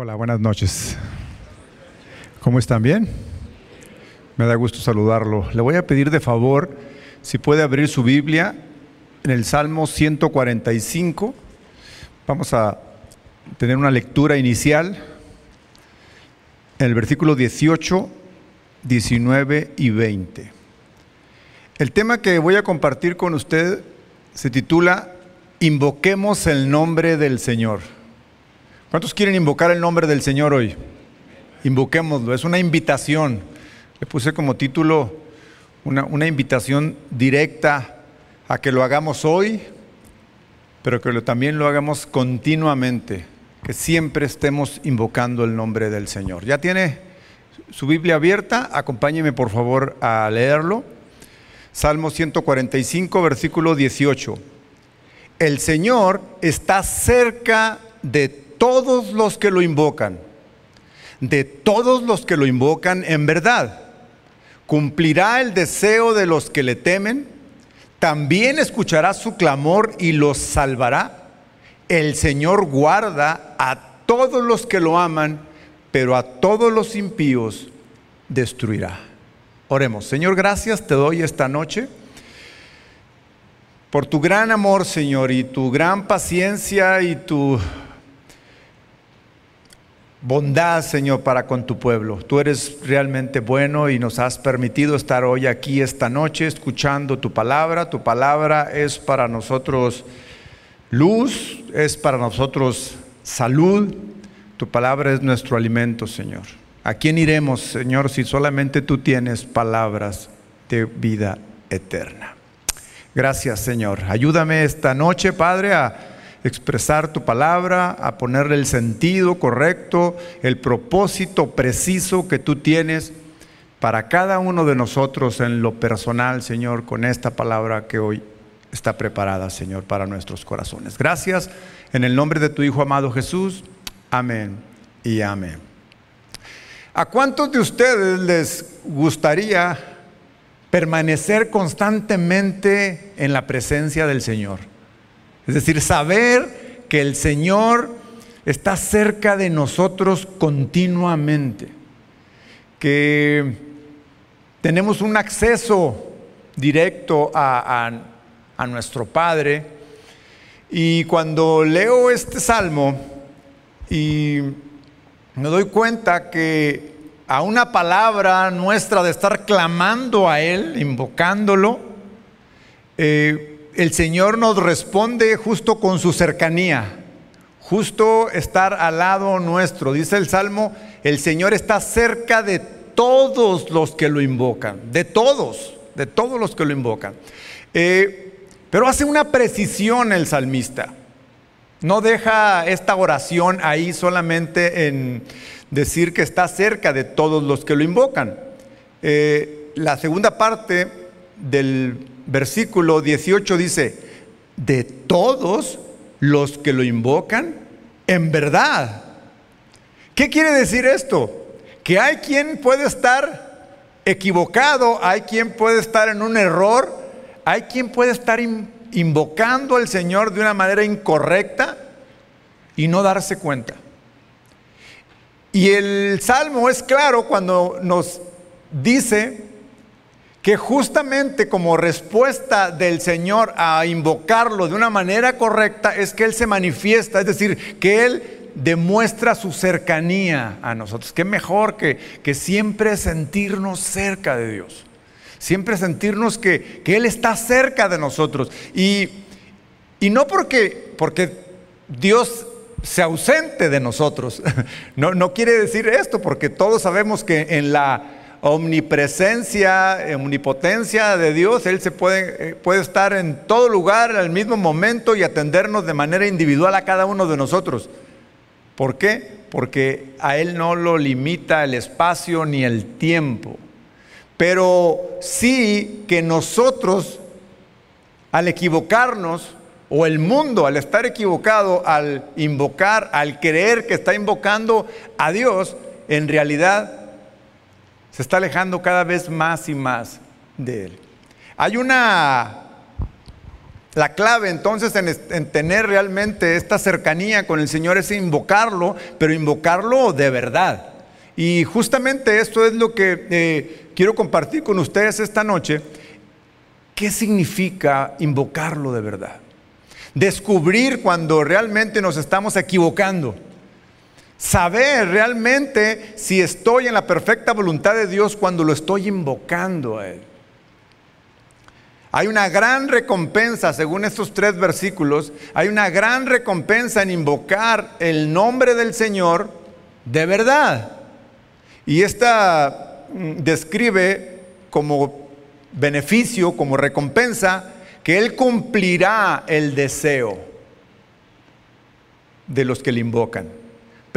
Hola, buenas noches. ¿Cómo están? ¿Bien? Me da gusto saludarlo. Le voy a pedir de favor si puede abrir su Biblia en el Salmo 145. Vamos a tener una lectura inicial en el versículo 18, 19 y 20. El tema que voy a compartir con usted se titula Invoquemos el nombre del Señor. ¿Cuántos quieren invocar el nombre del Señor hoy? Invoquémoslo, es una invitación. Le puse como título una, una invitación directa a que lo hagamos hoy, pero que también lo hagamos continuamente, que siempre estemos invocando el nombre del Señor. ¿Ya tiene su Biblia abierta? Acompáñeme por favor a leerlo. Salmo 145, versículo 18. El Señor está cerca de todos los que lo invocan, de todos los que lo invocan en verdad. Cumplirá el deseo de los que le temen, también escuchará su clamor y los salvará. El Señor guarda a todos los que lo aman, pero a todos los impíos destruirá. Oremos, Señor, gracias te doy esta noche por tu gran amor, Señor, y tu gran paciencia y tu bondad, Señor, para con tu pueblo. Tú eres realmente bueno y nos has permitido estar hoy aquí esta noche escuchando tu palabra. Tu palabra es para nosotros luz, es para nosotros salud. Tu palabra es nuestro alimento, Señor. ¿A quién iremos, Señor, si solamente tú tienes palabras de vida eterna? Gracias, Señor. Ayúdame esta noche, Padre, a expresar tu palabra, a ponerle el sentido correcto, el propósito preciso que tú tienes para cada uno de nosotros en lo personal, Señor, con esta palabra que hoy está preparada, Señor, para nuestros corazones. Gracias en el nombre de tu Hijo amado Jesús. Amén y amén. ¿A cuántos de ustedes les gustaría permanecer constantemente en la presencia del Señor? Es decir, saber que el Señor está cerca de nosotros continuamente, que tenemos un acceso directo a, nuestro Padre. Y cuando leo este salmo y me doy cuenta que a una palabra nuestra de estar clamando a Él, invocándolo, eh, el Señor nos responde justo con su cercanía, justo estar al lado nuestro. Dice el Salmo, el Señor está cerca de todos los que lo invocan, de todos, de todos los que lo invocan. Eh, pero hace una precisión el salmista. No deja esta oración ahí solamente en decir que está cerca de todos los que lo invocan. Eh, la segunda parte del versículo 18 dice, de todos los que lo invocan, en verdad. ¿Qué quiere decir esto? Que hay quien puede estar equivocado, hay quien puede estar en un error, hay quien puede estar invocando al Señor de una manera incorrecta y no darse cuenta. Y el Salmo es claro cuando nos dice que justamente como respuesta del Señor a invocarlo de una manera correcta es que Él se manifiesta, es decir, que Él demuestra su cercanía a nosotros. Qué mejor que, que siempre sentirnos cerca de Dios, siempre sentirnos que, que Él está cerca de nosotros. Y, y no porque, porque Dios se ausente de nosotros, no, no quiere decir esto, porque todos sabemos que en la omnipresencia, omnipotencia de Dios, Él se puede, eh, puede estar en todo lugar al mismo momento y atendernos de manera individual a cada uno de nosotros. ¿Por qué? Porque a Él no lo limita el espacio ni el tiempo. Pero sí que nosotros, al equivocarnos, o el mundo al estar equivocado, al invocar, al creer que está invocando a Dios, en realidad se está alejando cada vez más y más de Él. Hay una La clave entonces en, tener realmente esta cercanía con el Señor es invocarlo, pero invocarlo de verdad. Y justamente esto es lo que eh, quiero compartir con ustedes esta noche. ¿Qué significa invocarlo de verdad? Descubrir cuando realmente nos estamos equivocando. Saber realmente si estoy en la perfecta voluntad de Dios cuando lo estoy invocando a Él. Hay una gran recompensa, según estos tres versículos, hay una gran recompensa en invocar el nombre del Señor de verdad. Y esta mm, describe como beneficio, como recompensa, que Él cumplirá el deseo de los que le invocan.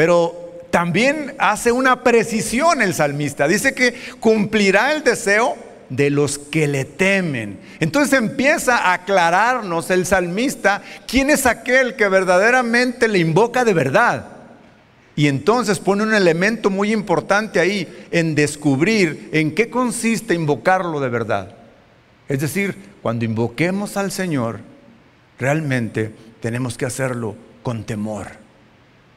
Pero también hace una precisión el salmista. Dice que cumplirá el deseo de los que le temen. Entonces empieza a aclararnos el salmista quién es aquel que verdaderamente le invoca de verdad. Y entonces pone un elemento muy importante ahí en descubrir en qué consiste invocarlo de verdad. Es decir, cuando invoquemos al Señor, realmente tenemos que hacerlo con temor.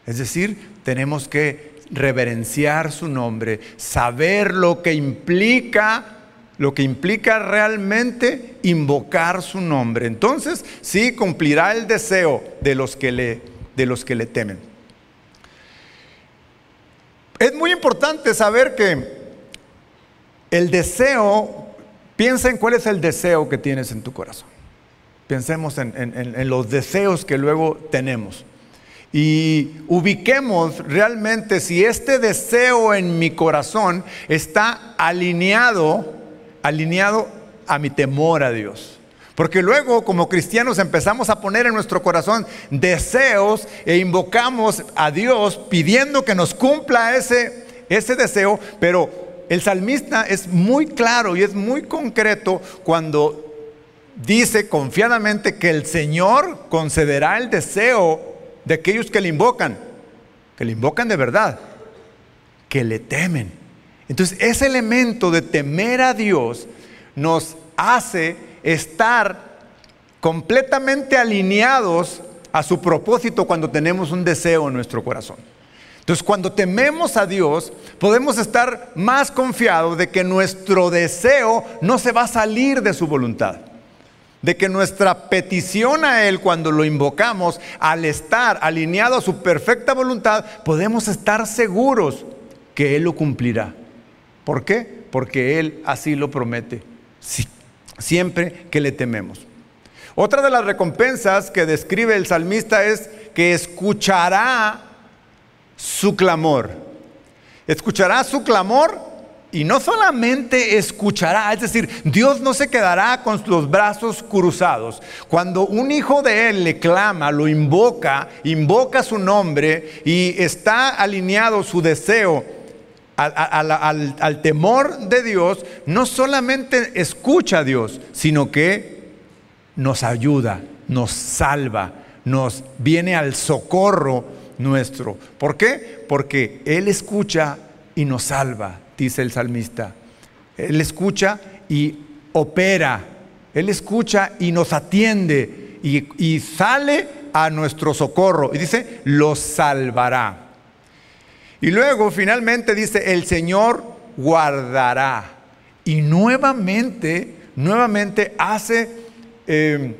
Es decir, tenemos que reverenciar su nombre, saber lo que implica lo que implica realmente invocar su nombre. Entonces, sí cumplirá el deseo de los que le, de los que le temen. Es muy importante saber que el deseo, piensa en cuál es el deseo que tienes en tu corazón. Pensemos en, en los deseos que luego tenemos. Y ubiquemos realmente si este deseo en mi corazón está alineado alineado a mi temor a Dios. Porque luego como cristianos empezamos a poner en nuestro corazón deseos e invocamos a Dios pidiendo que nos cumpla ese, ese deseo, pero el salmista es muy claro y es muy concreto cuando dice confiadamente que el Señor concederá el deseo de aquellos que le invocan, que le invocan de verdad, que le temen. Entonces, ese elemento de temer a Dios nos hace estar completamente alineados a su propósito cuando tenemos un deseo en nuestro corazón. Entonces, cuando tememos a Dios, podemos estar más confiados de que nuestro deseo no se va a salir de su voluntad. De que nuestra petición a Él cuando lo invocamos, al estar alineado a su perfecta voluntad, podemos estar seguros que Él lo cumplirá. ¿Por qué? Porque Él así lo promete, siempre que le tememos. Otra de las recompensas que describe el salmista es que escuchará su clamor. Escuchará su clamor y no solamente escuchará, es decir, Dios no se quedará con los brazos cruzados. Cuando un hijo de Él le clama, lo invoca, invoca su nombre y está alineado su deseo al, temor de Dios, no solamente escucha a Dios, sino que nos ayuda, nos salva, nos viene al socorro nuestro. ¿Por qué? Porque Él escucha y nos salva, dice el salmista. Él escucha y opera. Él escucha y nos atiende y, y sale a nuestro socorro. Y dice, los salvará. Y luego finalmente dice, el Señor guardará. Y nuevamente, nuevamente hace em,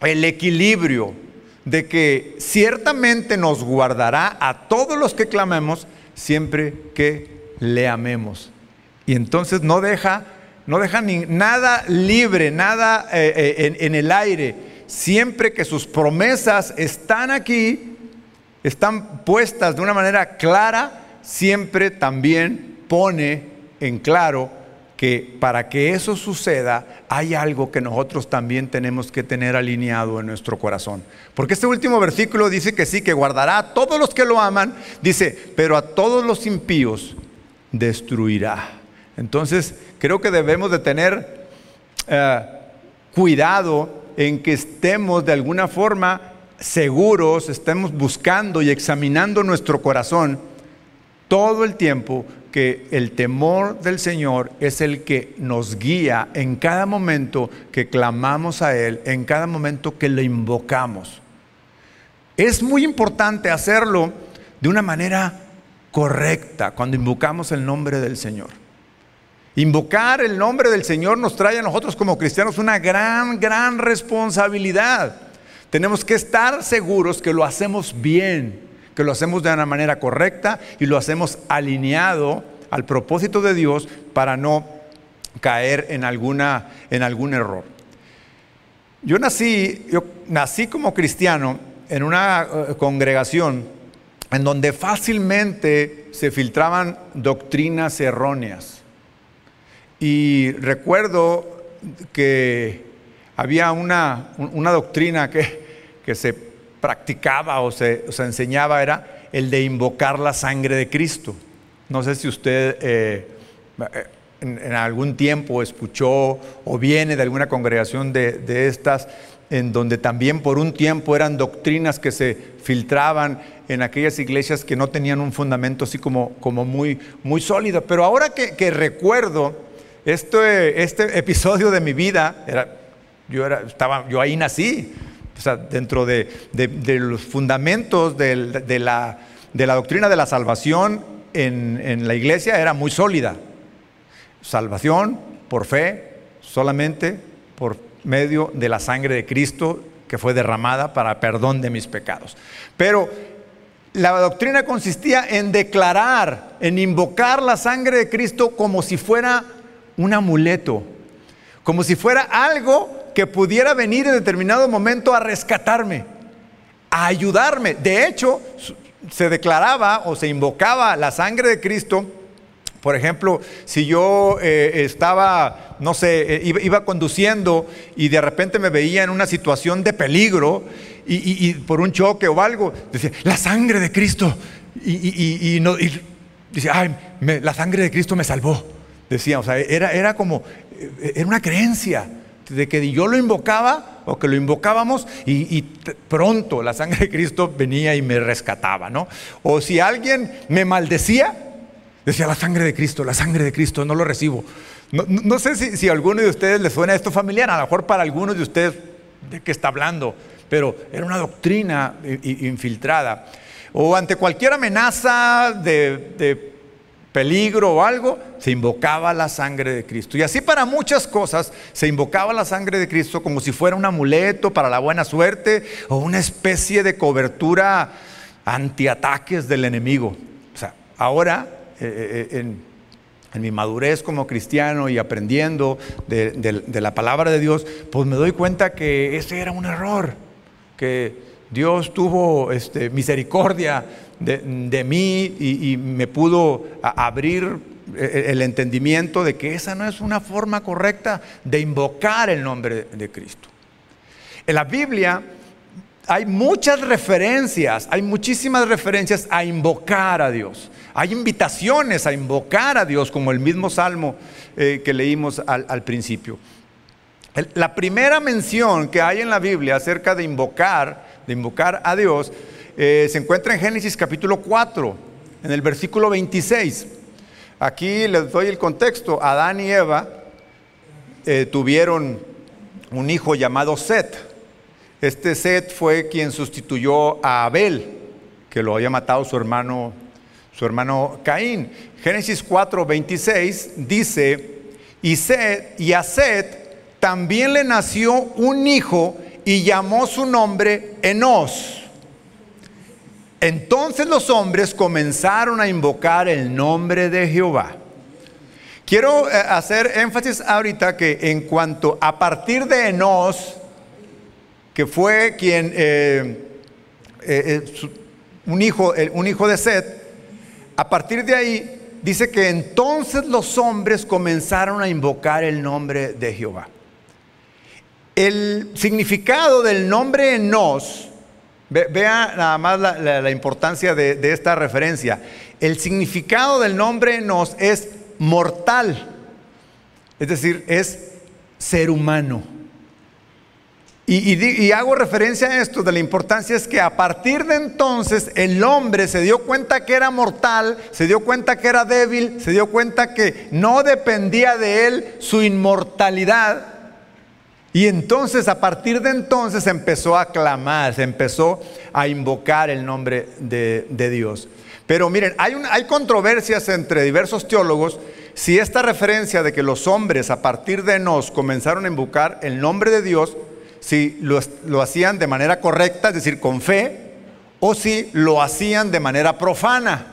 el equilibrio de que ciertamente nos guardará a todos los que clamemos siempre que le amemos. Y entonces no deja, no deja ni, nada libre, nada eh, eh, en, en el aire. Siempre que sus promesas están aquí, están puestas de una manera clara, siempre también pone en claro que para que eso suceda hay algo que nosotros también tenemos que tener alineado en nuestro corazón. Porque este último versículo dice que sí, que guardará a todos los que lo aman, dice, pero a todos los impíos destruirá. Entonces, creo que debemos de tener eh, cuidado en que estemos de alguna forma seguros, estemos buscando y examinando nuestro corazón todo el tiempo que el temor del Señor es el que nos guía en cada momento que clamamos a Él, en cada momento que lo invocamos. Es muy importante hacerlo de una manera correcta cuando invocamos el nombre del Señor. Invocar el nombre del Señor nos trae a nosotros como cristianos una gran, gran responsabilidad. Tenemos que estar seguros que lo hacemos bien, que lo hacemos de una manera correcta y lo hacemos alineado al propósito de Dios para no caer en, alguna, en algún error. Yo nací, yo nací como cristiano en una eh, congregación en donde fácilmente se filtraban doctrinas erróneas. Y recuerdo que había una, doctrina que, se practicaba o se, enseñaba, era el de invocar la sangre de Cristo. No sé si usted eh, en, algún tiempo escuchó o viene de alguna congregación de estas en donde también por un tiempo eran doctrinas que se filtraban en aquellas iglesias que no tenían un fundamento así como, como muy, muy sólido. Pero ahora que, recuerdo este, este, episodio de mi vida, era, yo, era, estaba, yo ahí nací, o sea, dentro de, los fundamentos de, la, de la doctrina de la salvación en, en la iglesia era muy sólida. Salvación por fe, solamente por medio de la sangre de Cristo que fue derramada para perdón de mis pecados. Pero la doctrina consistía en declarar, en invocar la sangre de Cristo como si fuera un amuleto, como si fuera algo que pudiera venir en determinado momento a rescatarme, a ayudarme. De hecho, se declaraba o se invocaba la sangre de Cristo por ejemplo, si yo eh, estaba, no sé, eh, iba, conduciendo y de repente me veía en una situación de peligro y, por un choque o algo, decía, la sangre de Cristo. Y, no, decía, ay, la sangre de Cristo me salvó. Decía, o sea, era, era como, eh, era una creencia de que yo lo invocaba o que lo invocábamos y, pronto la sangre de Cristo venía y me rescataba, ¿no? O si alguien me maldecía, Decía, la sangre de Cristo, la sangre de Cristo, no lo recibo. No, sé si, a alguno de ustedes les suena esto familiar, a lo mejor para algunos de ustedes de qué está hablando, pero era una doctrina infiltrada. O ante cualquier amenaza de, de peligro o algo, se invocaba la sangre de Cristo. Y así para muchas cosas se invocaba la sangre de Cristo como si fuera un amuleto para la buena suerte o una especie de cobertura antiataques del enemigo. O sea, ahora eh, eh, en, mi madurez como cristiano y aprendiendo de, la palabra de Dios, pues me doy cuenta que ese era un error, que Dios tuvo este, misericordia de, mí y, me pudo abrir eh, el entendimiento de que esa no es una forma correcta de invocar el nombre de Cristo. En la Biblia hay muchas referencias, hay muchísimas referencias a invocar a Dios. Hay invitaciones a invocar a Dios, como el mismo salmo eh, que leímos al, principio. la primera mención que hay en la Biblia acerca de invocar, de invocar a Dios, eh, se encuentra en Génesis capítulo 4, en el versículo 26. Aquí les doy el contexto. Adán y Eva eh, tuvieron un hijo llamado Set. Este Set fue quien sustituyó a Abel, que lo había matado su hermano su hermano Caín. Génesis 4, 26 dice, y, Seth, y a Set también le nació un hijo y llamó su nombre Enos. Entonces los hombres comenzaron a invocar el nombre de Jehová. Quiero eh, hacer énfasis ahorita que en cuanto a partir de Enos, que fue quien, eh, eh, un, hijo, un hijo de Set, a partir de ahí dice que entonces los hombres comenzaron a invocar el nombre de Jehová. El significado del nombre Enos, vea nada más la, importancia de, de, esta referencia. El significado del nombre Enos es mortal, es decir, es ser humano. Y, hago referencia a esto de la importancia es que a partir de entonces el hombre se dio cuenta que era mortal, se dio cuenta que era débil, se dio cuenta que no dependía de él su inmortalidad. Y entonces a partir de entonces empezó a clamar, se empezó a invocar el nombre de, Dios. Pero miren, hay, hay controversias entre diversos teólogos si esta referencia de que los hombres a partir de nos comenzaron a invocar el nombre de Dios si lo, hacían de manera correcta, es decir, con fe, o si lo hacían de manera profana.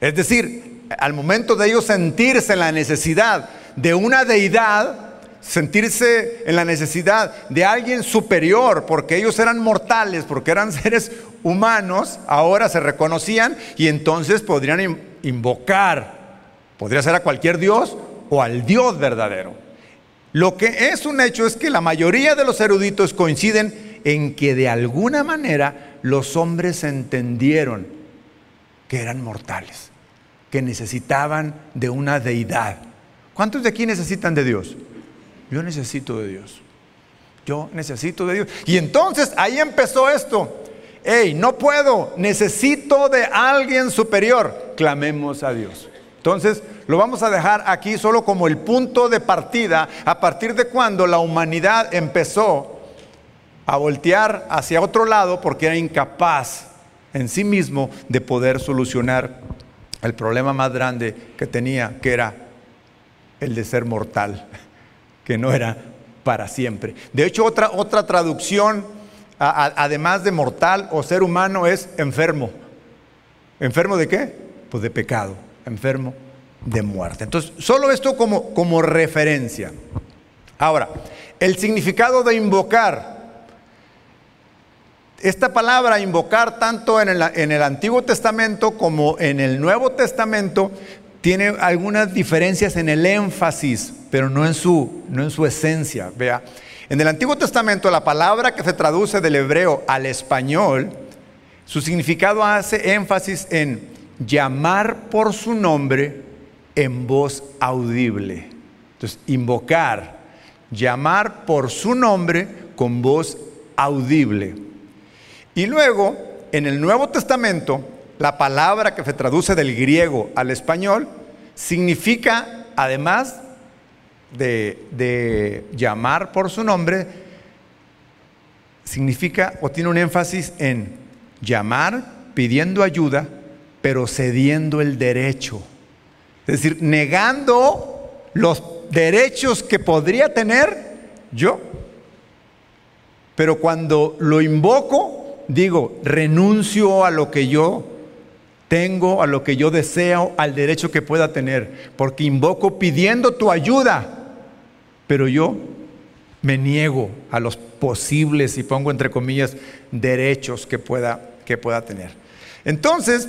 Es decir, al momento de ellos sentirse en la necesidad de una deidad, sentirse en la necesidad de alguien superior, porque ellos eran mortales, porque eran seres humanos, ahora se reconocían y entonces podrían invocar, podría ser a cualquier Dios o al Dios verdadero. Lo que es un hecho es que la mayoría de los eruditos coinciden en que de alguna manera los hombres entendieron que eran mortales, que necesitaban de una deidad. ¿Cuántos de aquí necesitan de Dios? Yo necesito de Dios. Yo necesito de Dios. Y entonces ahí empezó esto. Hey, no puedo, necesito de alguien superior. Clamemos a Dios. Entonces, lo vamos a dejar aquí solo como el punto de partida a partir de cuando la humanidad empezó a voltear hacia otro lado porque era incapaz en sí mismo de poder solucionar el problema más grande que tenía, que era el de ser mortal, que no era para siempre. De hecho, otra, otra traducción, además de mortal o ser humano, es enfermo. ¿Enfermo de qué? Pues de pecado, enfermo de muerte. Entonces, solo esto como, como referencia. Ahora, el significado de invocar. Esta palabra invocar tanto en el, en el, Antiguo Testamento como en el Nuevo Testamento tiene algunas diferencias en el énfasis, pero no en su, no en su esencia. Vea, en el Antiguo Testamento la palabra que se traduce del hebreo al español, su significado hace énfasis en llamar por su nombre en voz audible. Entonces, invocar, llamar por su nombre con voz audible. Y luego, en el Nuevo Testamento, la palabra que se traduce del griego al español significa, además de, de llamar por su nombre, significa o tiene un énfasis en llamar pidiendo ayuda, pero cediendo el derecho. Es decir, negando los derechos que podría tener yo. Pero cuando lo invoco, digo, renuncio a lo que yo tengo, a lo que yo deseo, al derecho que pueda tener. Porque invoco pidiendo tu ayuda. Pero yo me niego a los posibles, y pongo entre comillas, derechos que pueda, que pueda tener. Entonces,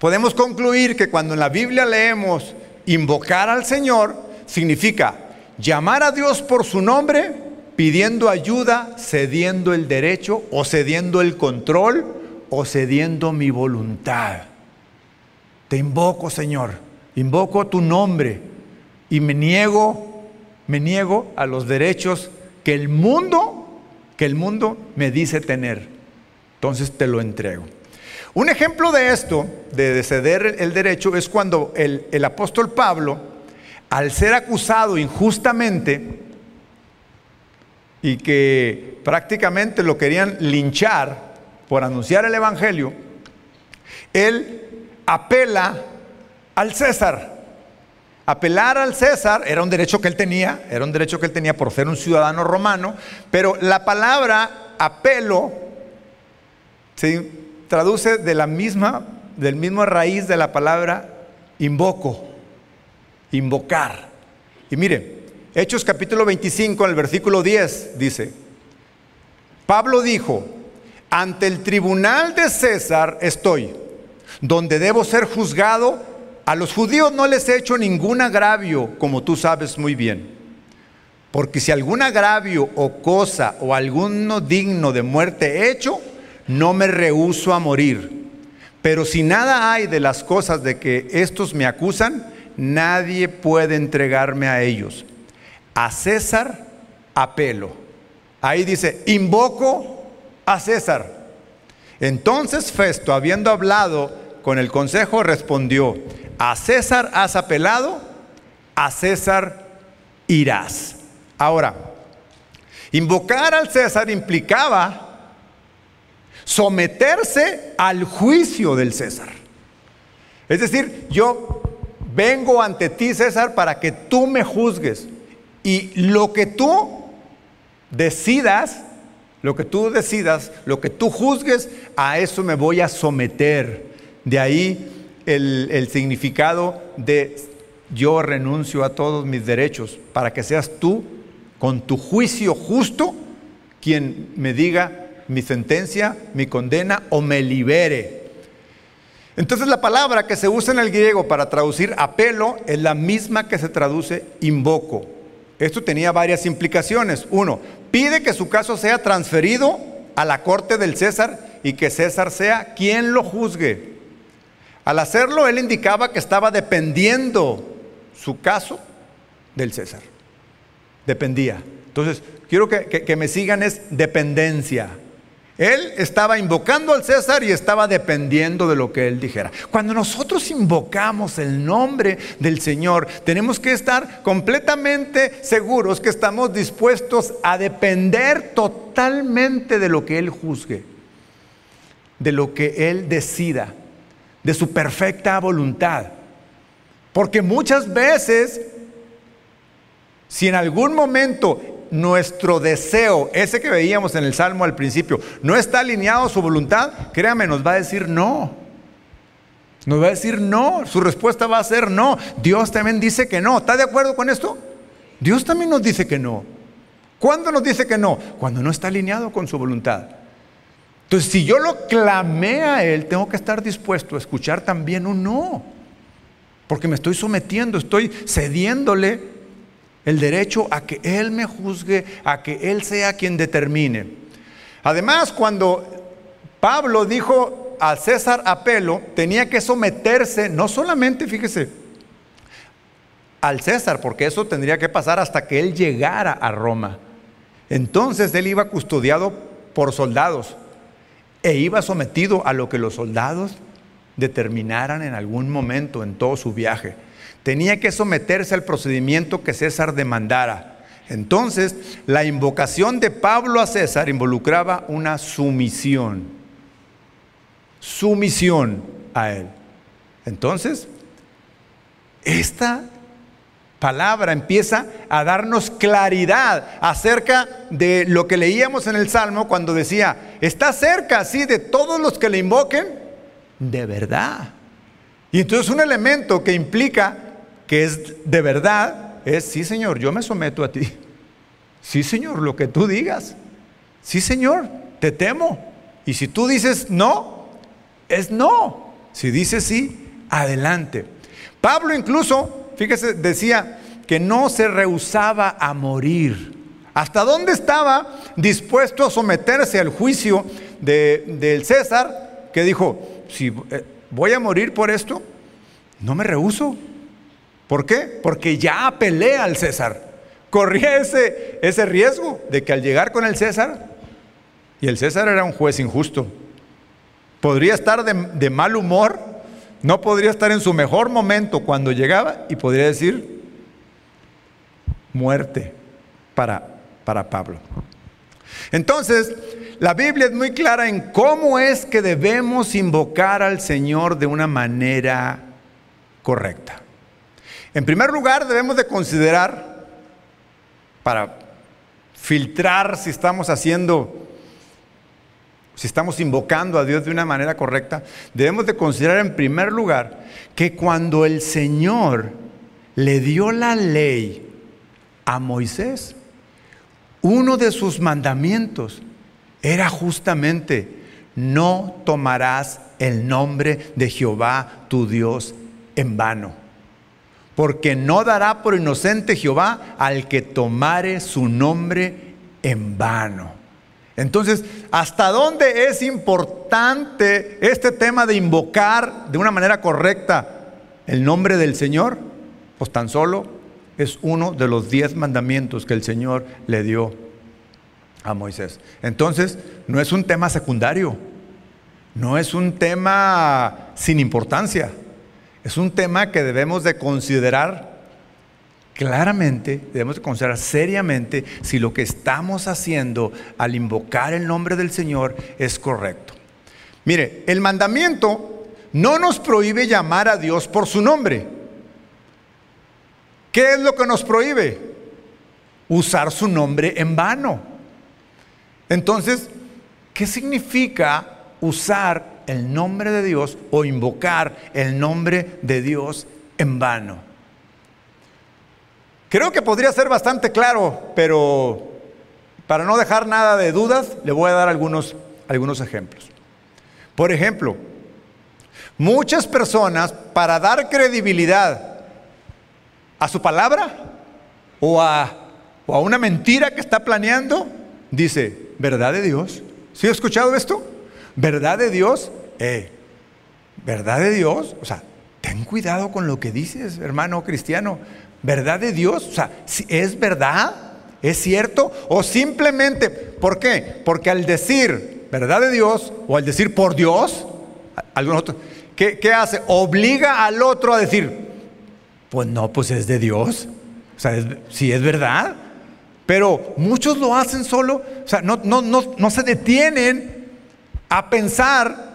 podemos concluir que cuando en la Biblia leemos invocar al Señor, significa llamar a Dios por su nombre, pidiendo ayuda, cediendo el derecho o cediendo el control o cediendo mi voluntad. Te invoco, Señor, invoco tu nombre y me niego, me niego a los derechos que el mundo, que el mundo me dice tener. Entonces te lo entrego. Un ejemplo de esto, de ceder el derecho, es cuando el, apóstol Pablo, al ser acusado injustamente y que prácticamente lo querían linchar por anunciar el Evangelio, él apela al César. Apelar al César era un derecho que él tenía, era un derecho que él tenía por ser un ciudadano romano, pero la palabra apelo ¿sí? Traduce de la misma, del mismo raíz de la palabra invoco, invocar. Y mire, Hechos capítulo 25, en el versículo 10 dice, Pablo dijo, ante el tribunal de César estoy, donde debo ser juzgado. A los judíos no les he hecho ningún agravio, como tú sabes muy bien. Porque si algún agravio o cosa o alguno digno de muerte he hecho, no me rehuso a morir. Pero si nada hay de las cosas de que estos me acusan, nadie puede entregarme a ellos. A César apelo. Ahí dice, invoco a César. Entonces Festo, habiendo hablado con el consejo, respondió, a César has apelado, a César irás. Ahora, invocar al César implicaba someterse al juicio del César. Es decir, yo vengo ante ti, César, para que tú me juzgues. Y lo que tú decidas, lo que tú decidas, lo que tú juzgues, a eso me voy a someter. De ahí el, el significado de yo renuncio a todos mis derechos para que seas tú, con tu juicio justo, quien me diga mi sentencia, mi condena o me libere. Entonces la palabra que se usa en el griego para traducir apelo es la misma que se traduce invoco. Esto tenía varias implicaciones. Uno, pide que su caso sea transferido a la corte del César y que César sea quien lo juzgue. Al hacerlo, él indicaba que estaba dependiendo su caso del César. Dependía. Entonces, quiero que, que me sigan es dependencia. Él estaba invocando al César y estaba dependiendo de lo que él dijera. Cuando nosotros invocamos el nombre del Señor, tenemos que estar completamente seguros que estamos dispuestos a depender totalmente de lo que Él juzgue, de lo que Él decida, de su perfecta voluntad. Porque muchas veces, si en algún momento nuestro deseo, ese que veíamos en el Salmo al principio, no está alineado a su voluntad, créame, nos va a decir no. Nos va a decir no, su respuesta va a ser no. Dios también dice que no. ¿Está de acuerdo con esto? Dios también nos dice que no. ¿Cuándo nos dice que no? Cuando no está alineado con su voluntad. Entonces, si yo lo clamé a Él, tengo que estar dispuesto a escuchar también un no. Porque me estoy sometiendo, estoy cediéndole el derecho a que Él me juzgue, a que Él sea quien determine. Además, cuando Pablo dijo a César Apelo, tenía que someterse, no solamente, fíjese, al César, porque eso tendría que pasar hasta que él llegara a Roma. Entonces él iba custodiado por soldados e iba sometido a lo que los soldados determinaran en algún momento en todo su viaje tenía que someterse al procedimiento que César demandara. Entonces, la invocación de Pablo a César involucraba una sumisión, sumisión a él. Entonces, esta palabra empieza a darnos claridad acerca de lo que leíamos en el Salmo cuando decía, está cerca así de todos los que le invoquen, de verdad. Y entonces un elemento que implica que es de verdad, es, sí Señor, yo me someto a ti. Sí Señor, lo que tú digas. Sí Señor, te temo. Y si tú dices no, es no. Si dices sí, adelante. Pablo incluso, fíjese, decía que no se rehusaba a morir. ¿Hasta dónde estaba dispuesto a someterse al juicio del César? Que dijo, si eh, voy a morir por esto, no me rehuso. ¿Por qué? Porque ya apelé al César. Corría ese, ese riesgo de que al llegar con el César, y el César era un juez injusto, podría estar de, mal humor, no podría estar en su mejor momento cuando llegaba y podría decir muerte para, para Pablo. Entonces, la Biblia es muy clara en cómo es que debemos invocar al Señor de una manera correcta. En primer lugar, debemos de considerar, para filtrar si estamos haciendo, si estamos invocando a Dios de una manera correcta, debemos de considerar en primer lugar que cuando el Señor le dio la ley a Moisés, uno de sus mandamientos era justamente, no tomarás el nombre de Jehová tu Dios en vano porque no dará por inocente Jehová al que tomare su nombre en vano. Entonces, ¿hasta dónde es importante este tema de invocar de una manera correcta el nombre del Señor? Pues tan solo es uno de los diez mandamientos que el Señor le dio a Moisés. Entonces, no es un tema secundario, no es un tema sin importancia, es un tema que debemos de considerar claramente, debemos de considerar seriamente si lo que estamos haciendo al invocar el nombre del Señor es correcto. Mire, el mandamiento no nos prohíbe llamar a Dios por su nombre. ¿Qué es lo que nos prohíbe? Usar su nombre en vano. Entonces, ¿qué significa usar el nombre de Dios o invocar el nombre de Dios en vano? Creo que podría ser bastante claro, pero para no dejar nada de dudas, le voy a dar algunos, algunos ejemplos. Por ejemplo, muchas personas para dar credibilidad a su palabra o a, una mentira que está planeando, dice, ¿verdad de Dios? ¿Sí he escuchado esto? ¿Verdad de Dios? Eh, ¿Verdad de Dios? O sea, ten cuidado con lo que dices, hermano cristiano. ¿Verdad de Dios? O sea, ¿es verdad? ¿Es cierto? O simplemente, ¿por qué? Porque al decir verdad de Dios o al decir por Dios, algunos ¿qué, hace? Obliga al otro a decir, pues no, pues es de Dios. O sea, si es verdad. Pero muchos lo hacen solo, o sea, no, no, no, no se detienen a pensar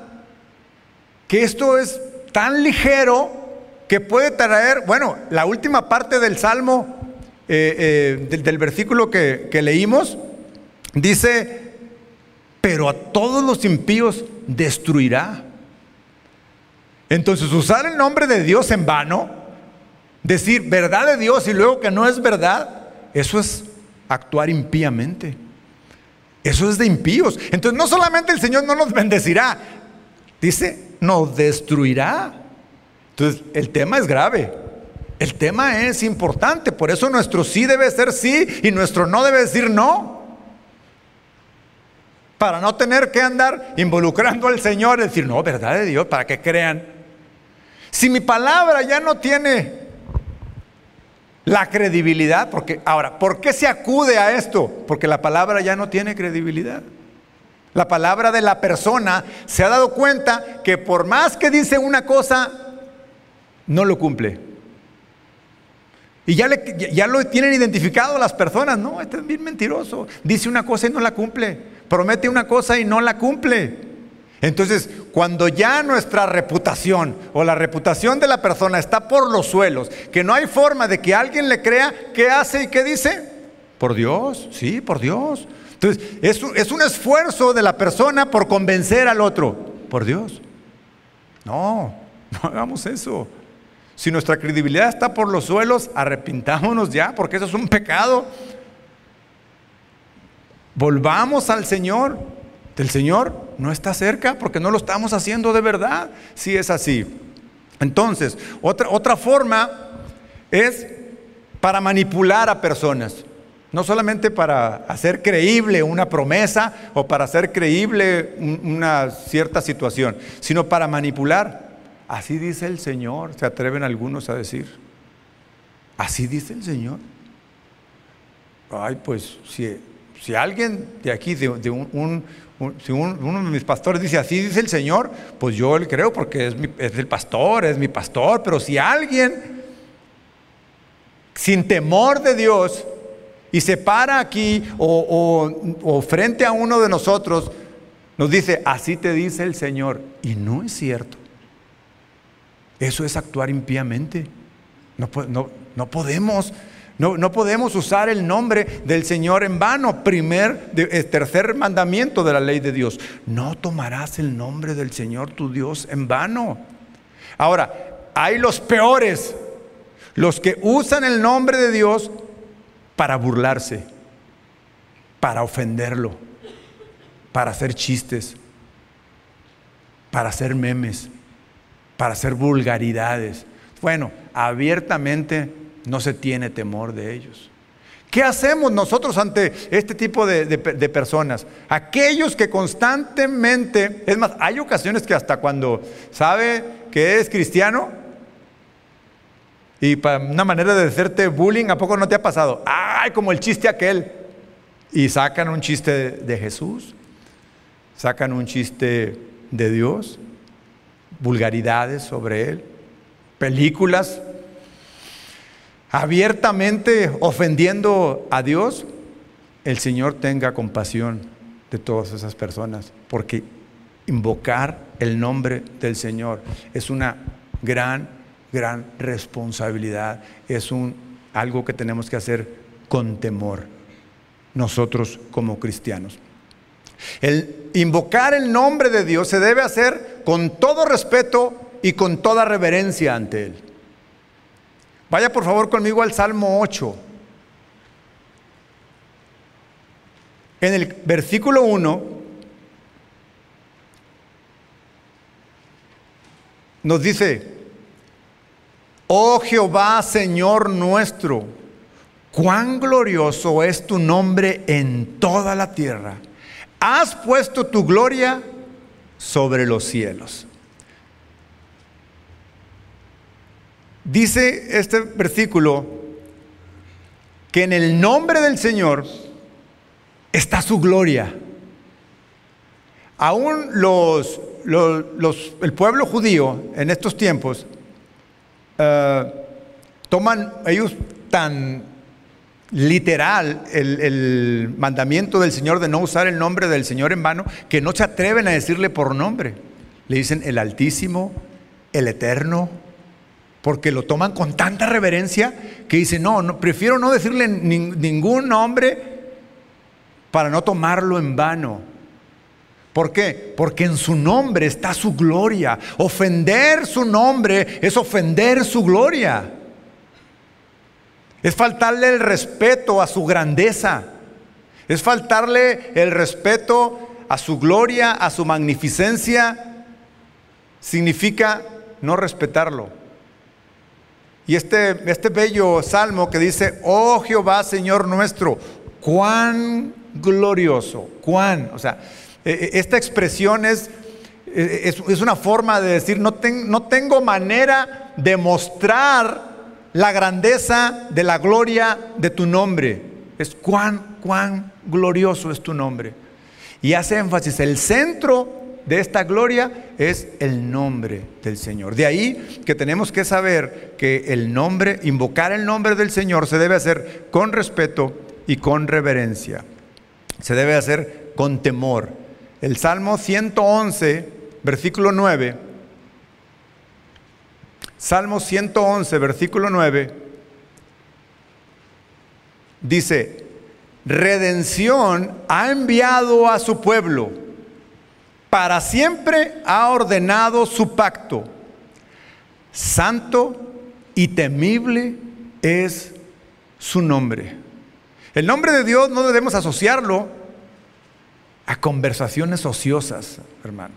que esto es tan ligero que puede traer, bueno, la última parte del Salmo, eh, eh, del, versículo que, que leímos, dice, pero a todos los impíos destruirá. Entonces, usar el nombre de Dios en vano, decir verdad de Dios y luego que no es verdad, eso es actuar impíamente. Eso es de impíos. Entonces, no solamente el Señor no nos bendecirá, dice, nos destruirá. Entonces, el tema es grave. El tema es importante. Por eso nuestro sí debe ser sí y nuestro no debe decir no para no tener que andar involucrando al Señor decir, no, verdad de Dios, para que crean. Si mi palabra ya no tiene la credibilidad, porque ahora, ¿por qué se acude a esto? Porque la palabra ya no tiene credibilidad. La palabra de la persona se ha dado cuenta que por más que dice una cosa, no lo cumple. Y ya, ya lo tienen identificado las personas. No, este es bien mentiroso. Dice una cosa y no la cumple promete una cosa y no la cumple. Entonces, cuando ya nuestra reputación o la reputación de la persona está por los suelos, que no hay forma de que alguien le crea, ¿qué hace y qué dice? Por Dios, sí, por Dios. Entonces, es, un esfuerzo de la persona por convencer al otro, por Dios. No, no hagamos eso. Si nuestra credibilidad está por los suelos, arrepintámonos ya, porque eso es un pecado. Volvamos al Señor. El Señor no está cerca porque no lo estamos haciendo de verdad, si es así. Entonces, otra, otra forma es para manipular a personas. No solamente para hacer creíble una promesa o para hacer creíble una cierta situación, sino para manipular. Así dice el Señor, se atreven algunos a decir. Así dice el Señor. Ay, pues si si alguien de aquí, de, un, si uno de mis pastores dice así dice el Señor, pues yo le creo porque es, el pastor, es mi pastor, pero si alguien sin temor de Dios y se para aquí o, frente a uno de nosotros, nos dice, así te dice el Señor, y no es cierto. Eso es actuar impíamente. No podemos no, podemos usar el nombre del Señor en vano. Primer, eh, tercer mandamiento de la ley de Dios. No tomarás el nombre del Señor tu Dios en vano. Ahora, hay los peores, los que usan el nombre de Dios para burlarse, para ofenderlo, para hacer chistes, para hacer memes, para hacer vulgaridades. Bueno, abiertamente no se tiene temor de ellos. ¿Qué hacemos nosotros ante este tipo de, personas? Aquellos que constantemente, es más, hay ocasiones que hasta cuando sabe que es cristiano y para una manera de hacerte bullying, ¿a poco no te ha pasado? Ay, como el chiste aquel. y sacan un chiste de Jesús, sacan un chiste de Dios, vulgaridades sobre Él, películas abiertamente ofendiendo a Dios, el Señor tenga compasión de todas esas personas, porque invocar el nombre del Señor es una gran, gran responsabilidad, es un, algo que tenemos que hacer con temor nosotros como cristianos. El invocar el nombre de Dios se debe hacer con todo respeto y con toda reverencia ante Él. Vaya por favor conmigo al Salmo 8. En el versículo 1 nos dice, oh Jehová Señor nuestro, cuán glorioso es tu nombre en toda la tierra. Has puesto tu gloria sobre los cielos. Dice este versículo que en el nombre del Señor está su gloria. Aún los, el pueblo judío en estos tiempos eh, toman ellos tan literal el, el, mandamiento del Señor de no usar el nombre del Señor en vano que no se atreven a decirle por nombre. Le dicen el Altísimo, el Eterno, porque lo toman con tanta reverencia que dicen, no, no prefiero no decirle ningún nombre para no tomarlo en vano. ¿Por qué? Porque en su nombre está su gloria. Ofender su nombre es ofender su gloria. Es faltarle el respeto a su grandeza. Es faltarle el respeto a su gloria, a su magnificencia. Significa no respetarlo. Y este, este bello salmo que dice, oh Jehová Señor nuestro, cuán glorioso, cuán, o sea, e, e, esta expresión es, e, es, una forma de decir, no, no tengo manera de mostrar la grandeza de la gloria de tu nombre. Es cuán, cuán glorioso es tu nombre. Y hace énfasis, el centro de esta gloria es el nombre del Señor. De ahí que tenemos que saber que el nombre, invocar el nombre del Señor se debe hacer con respeto y con reverencia. Se debe hacer con temor. El Salmo 111, versículo 9. Salmo 111, versículo 9. Dice, redención ha enviado a su pueblo para siempre ha ordenado su pacto. Santo y temible es su nombre. El nombre de Dios no debemos asociarlo a conversaciones ociosas, hermano.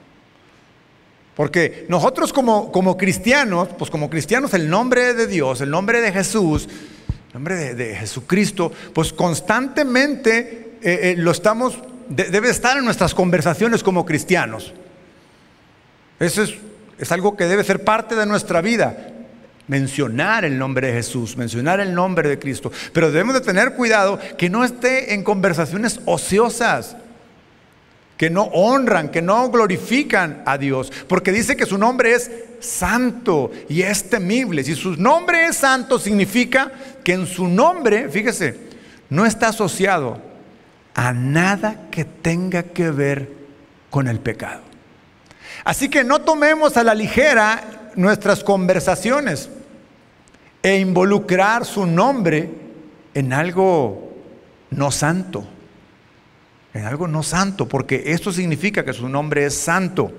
Porque nosotros como, como cristianos, pues como cristianos el nombre de Dios, el nombre de Jesús, el nombre de, Jesucristo, pues constantemente eh, eh, lo estamos debe estar en nuestras conversaciones como cristianos. Eso es, es algo que debe ser parte de nuestra vida. Mencionar el nombre de Jesús, mencionar el nombre de Cristo. Pero debemos de tener cuidado que no esté en conversaciones ociosas que no honran, que no glorifican a Dios, porque dice que su nombre es santo y es temible. Si su nombre es santo, significa que en su nombre, fíjese, no está asociado a nada que tenga que ver con el pecado. Así que no tomemos a la ligera nuestras conversaciones e involucrar su nombre en algo no santo, en algo no santo, porque esto significa que su nombre es santo,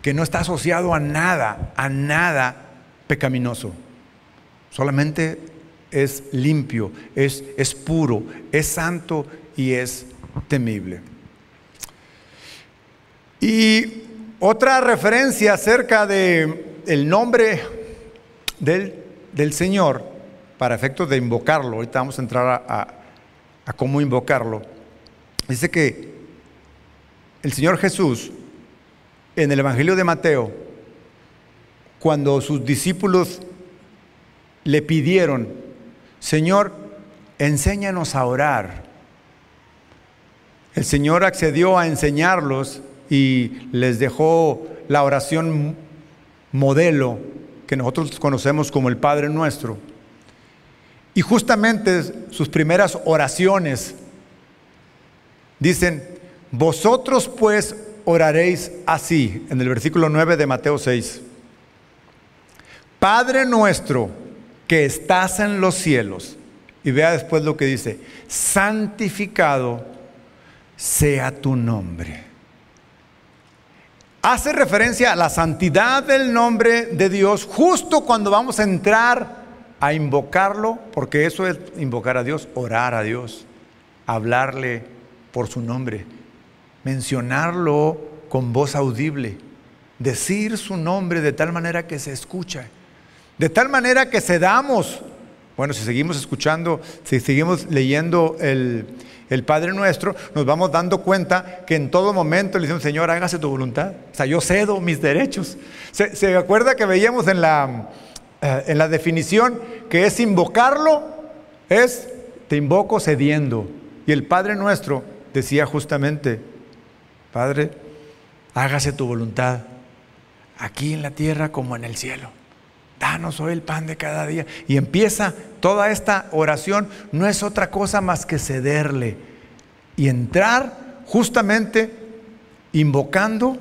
que no está asociado a nada, a nada pecaminoso, solamente es limpio, es, es puro, es santo y es temible. Y otra referencia acerca de nombre del, del, Señor, para efectos de invocarlo, ahorita vamos a entrar a, a cómo invocarlo, dice que el Señor Jesús, en el Evangelio de Mateo, cuando sus discípulos le pidieron Señor, enséñanos a orar. el Señor accedió a enseñarlos y les dejó la oración modelo que nosotros conocemos como el Padre Nuestro. Y justamente sus primeras oraciones dicen, vosotros pues oraréis así, en el versículo 9 de Mateo 6. Padre nuestro que estás en los cielos, y vea después lo que dice, santificado sea tu nombre. Hace referencia a la santidad del nombre de Dios justo cuando vamos a entrar a invocarlo, porque eso es invocar a Dios, orar a Dios, hablarle por su nombre, mencionarlo con voz audible, decir su nombre de tal manera que se escucha, de tal manera que se damos. Bueno, si seguimos escuchando, si seguimos leyendo el, Padre Nuestro, nos vamos dando cuenta que en todo momento le decimos, Señor, hágase tu voluntad. O sea, yo cedo mis derechos. ¿Se, se acuerda que veíamos en la, eh, en la definición que es invocarlo, es te invoco cediendo. Y el Padre nuestro decía justamente, Padre, hágase tu voluntad, aquí en la tierra como en el cielo. Danos hoy el pan de cada día. Y empieza toda esta oración, no es otra cosa más que cederle y entrar justamente invocando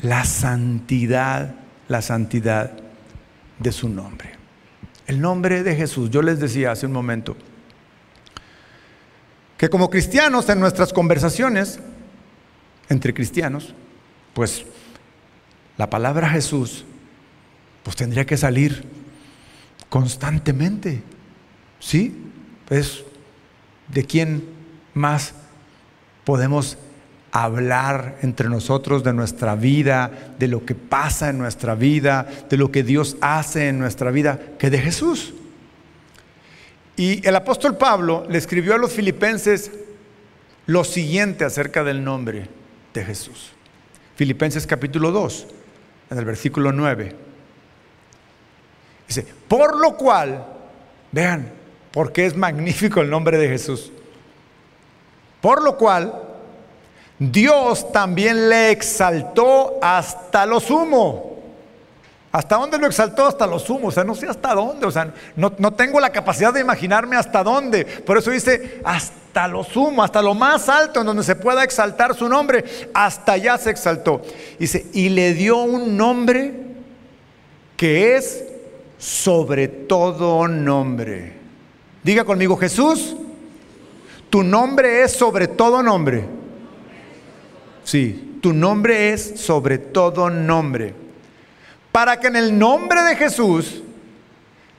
la santidad, la santidad de su nombre. El nombre de Jesús. Yo les decía hace un momento que como cristianos en nuestras conversaciones entre cristianos, pues la palabra Jesús pues tendría que salir constantemente. ¿Sí? Es de quién más podemos hablar entre nosotros de nuestra vida, de lo que pasa en nuestra vida, de lo que Dios hace en nuestra vida, que de Jesús. Y el apóstol Pablo le escribió a los filipenses lo siguiente acerca del nombre de Jesús. Filipenses capítulo 2, en el versículo 9. Dice, por lo cual, vean, porque es magnífico el nombre de Jesús. Por lo cual, Dios también le exaltó hasta lo sumo. ¿Hasta dónde lo exaltó? Hasta lo sumo. O sea, no sé hasta dónde. O sea, no, no, tengo la capacidad de imaginarme hasta dónde. Por eso dice hasta lo sumo, hasta lo más alto en donde se pueda exaltar su nombre. Hasta allá se exaltó. Dice, y le dio un nombre que es sobre todo nombre. Diga conmigo, Jesús, tu nombre es sobre todo nombre. Sí, tu nombre es sobre todo nombre. Para que en el nombre de Jesús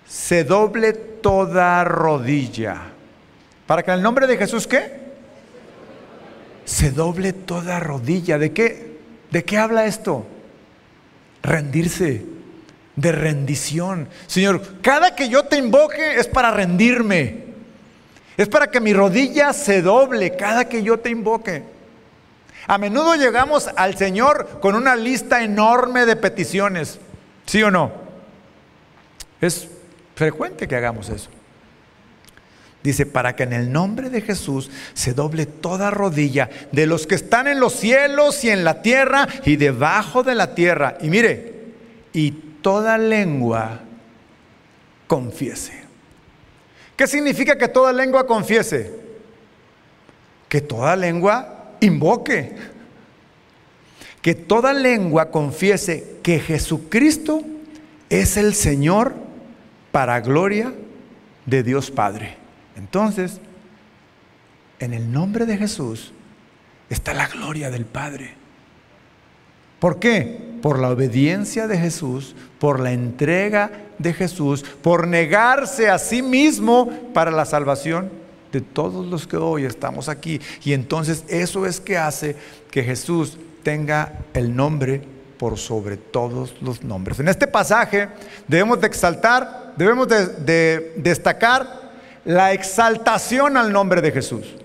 se doble toda rodilla. Para que en el nombre de Jesús qué? Se doble toda rodilla. ¿De qué? ¿De qué habla esto? Rendirse, de rendición. Señor, cada que yo te invoque es para rendirme. Es para que mi rodilla se doble cada que yo te invoque. A menudo llegamos al Señor con una lista enorme de peticiones, ¿sí o no? Es frecuente que hagamos eso. Dice, para que en el nombre de Jesús se doble toda rodilla de los que están en los cielos y en la tierra y debajo de la tierra. Y mire, y toda lengua confiese. ¿Qué significa que toda lengua confiese? Que toda lengua invoque. Que toda lengua confiese que Jesucristo es el Señor para gloria de Dios Padre. Entonces, en el nombre de Jesús está la gloria del Padre. ¿Por qué? Por la obediencia de Jesús, por la entrega de Jesús, por negarse a sí mismo para la salvación de todos los que hoy estamos aquí. Y entonces eso es que hace que Jesús tenga el nombre por sobre todos los nombres. En este pasaje debemos de exaltar, debemos de, destacar la exaltación al nombre de Jesús.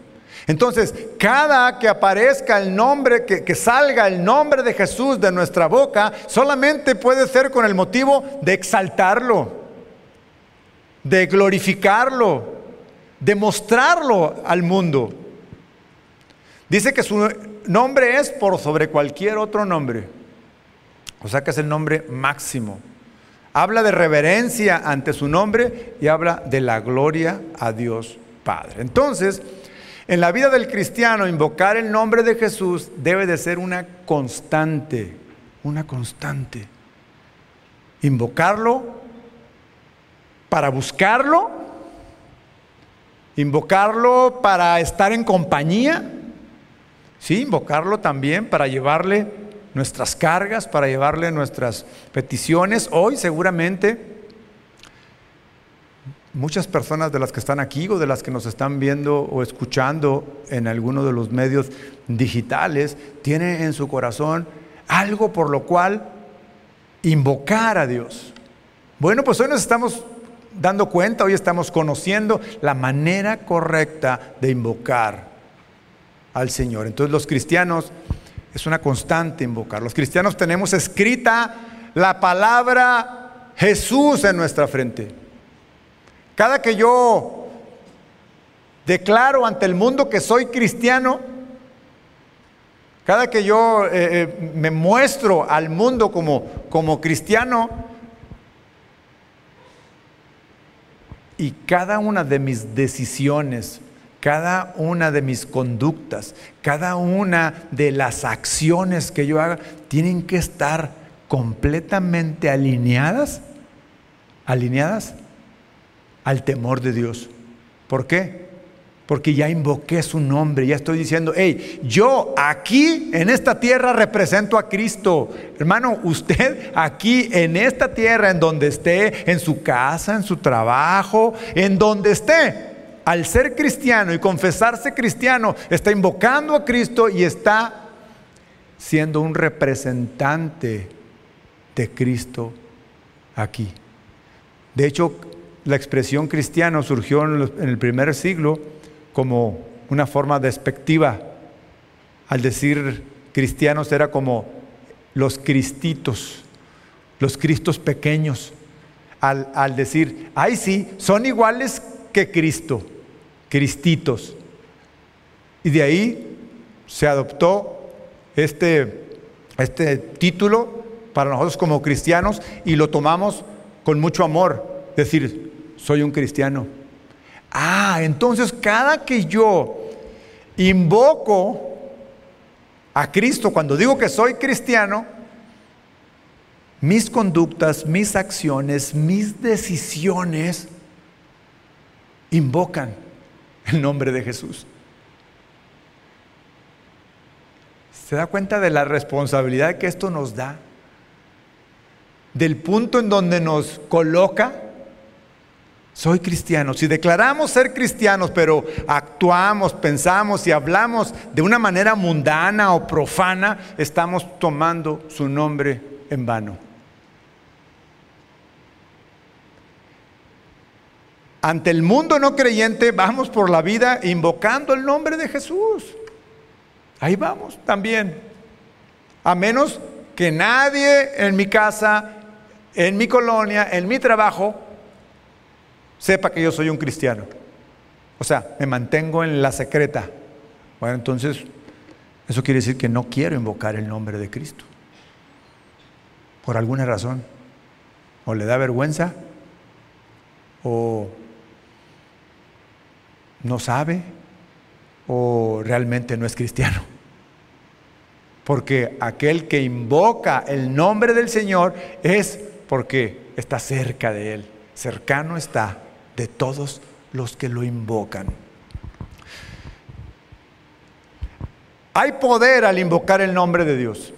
Entonces, cada que aparezca el nombre, que, salga el nombre de Jesús de nuestra boca, solamente puede ser con el motivo de exaltarlo, de glorificarlo, demostrarlo al mundo, Dice que su nombre es por sobre cualquier otro nombre. O sea que es el nombre máximo. Habla de reverencia ante su nombre y habla de la gloria a Dios Padre. Entonces, en la vida del cristiano, invocar el nombre de Jesús debe de ser una constante, una constante. Invocarlo para buscarlo, invocarlo para estar en compañía, sí, invocarlo también para llevarle nuestras cargas, para llevarle nuestras peticiones. Hoy seguramente muchas personas de las que están aquí o de las que nos están viendo o escuchando en alguno de los medios digitales tienen en su corazón algo por lo cual invocar a Dios. Bueno, pues hoy nos estamos dando cuenta, hoy estamos conociendo la manera correcta de invocar al Señor. Entonces los cristianos es una constante invocar. Los cristianos tenemos escrita la palabra Jesús en nuestra frente. Cada que yo declaro ante el mundo que soy cristiano, cada que yo eh, eh, me muestro al mundo como, como cristiano, y cada una de mis decisiones, cada una de mis conductas, cada una de las acciones que yo haga, tienen que estar completamente alineadas, alineadas al temor de Dios. ¿Por qué? Porque ya invoqué su nombre, ya estoy diciendo, hey, yo aquí en esta tierra represento a Cristo. Hermano, usted aquí en esta tierra, en donde esté, en su casa, en su trabajo, en donde esté, al ser cristiano y confesarse cristiano, está invocando a Cristo y está siendo un representante de Cristo aquí. De hecho, la expresión cristiano surgió en el primer siglo como una forma despectiva. Al decir cristianos era como los cristitos, los cristos pequeños. Al, al decir, ay sí, son iguales que Cristo, cristitos. Y de ahí se adoptó este, este título para nosotros como cristianos y lo tomamos con mucho amor. Decir, soy un cristiano. Ah, entonces cada que yo invoco a Cristo, cuando digo que soy cristiano, mis conductas, mis acciones, mis decisiones invocan el nombre de Jesús. ¿Se da cuenta de la responsabilidad que esto nos da? Del punto en donde nos coloca soy cristiano. Si declaramos ser cristianos, pero actuamos, pensamos y hablamos de una manera mundana o profana, estamos tomando su nombre en vano. Ante el mundo no creyente vamos por la vida invocando el nombre de Jesús. Ahí vamos también. A menos que nadie en mi casa, en mi colonia, en mi trabajo, sepa que yo soy un cristiano. O sea, me mantengo en la secreta. Bueno, entonces, eso quiere decir que no quiero invocar el nombre de Cristo. Por alguna razón. O le da vergüenza, o no sabe, o realmente no es cristiano. Porque aquel que invoca el nombre del Señor es porque está cerca de Él, cercano está de todos los que lo invocan. Hay poder al invocar el nombre de Dios.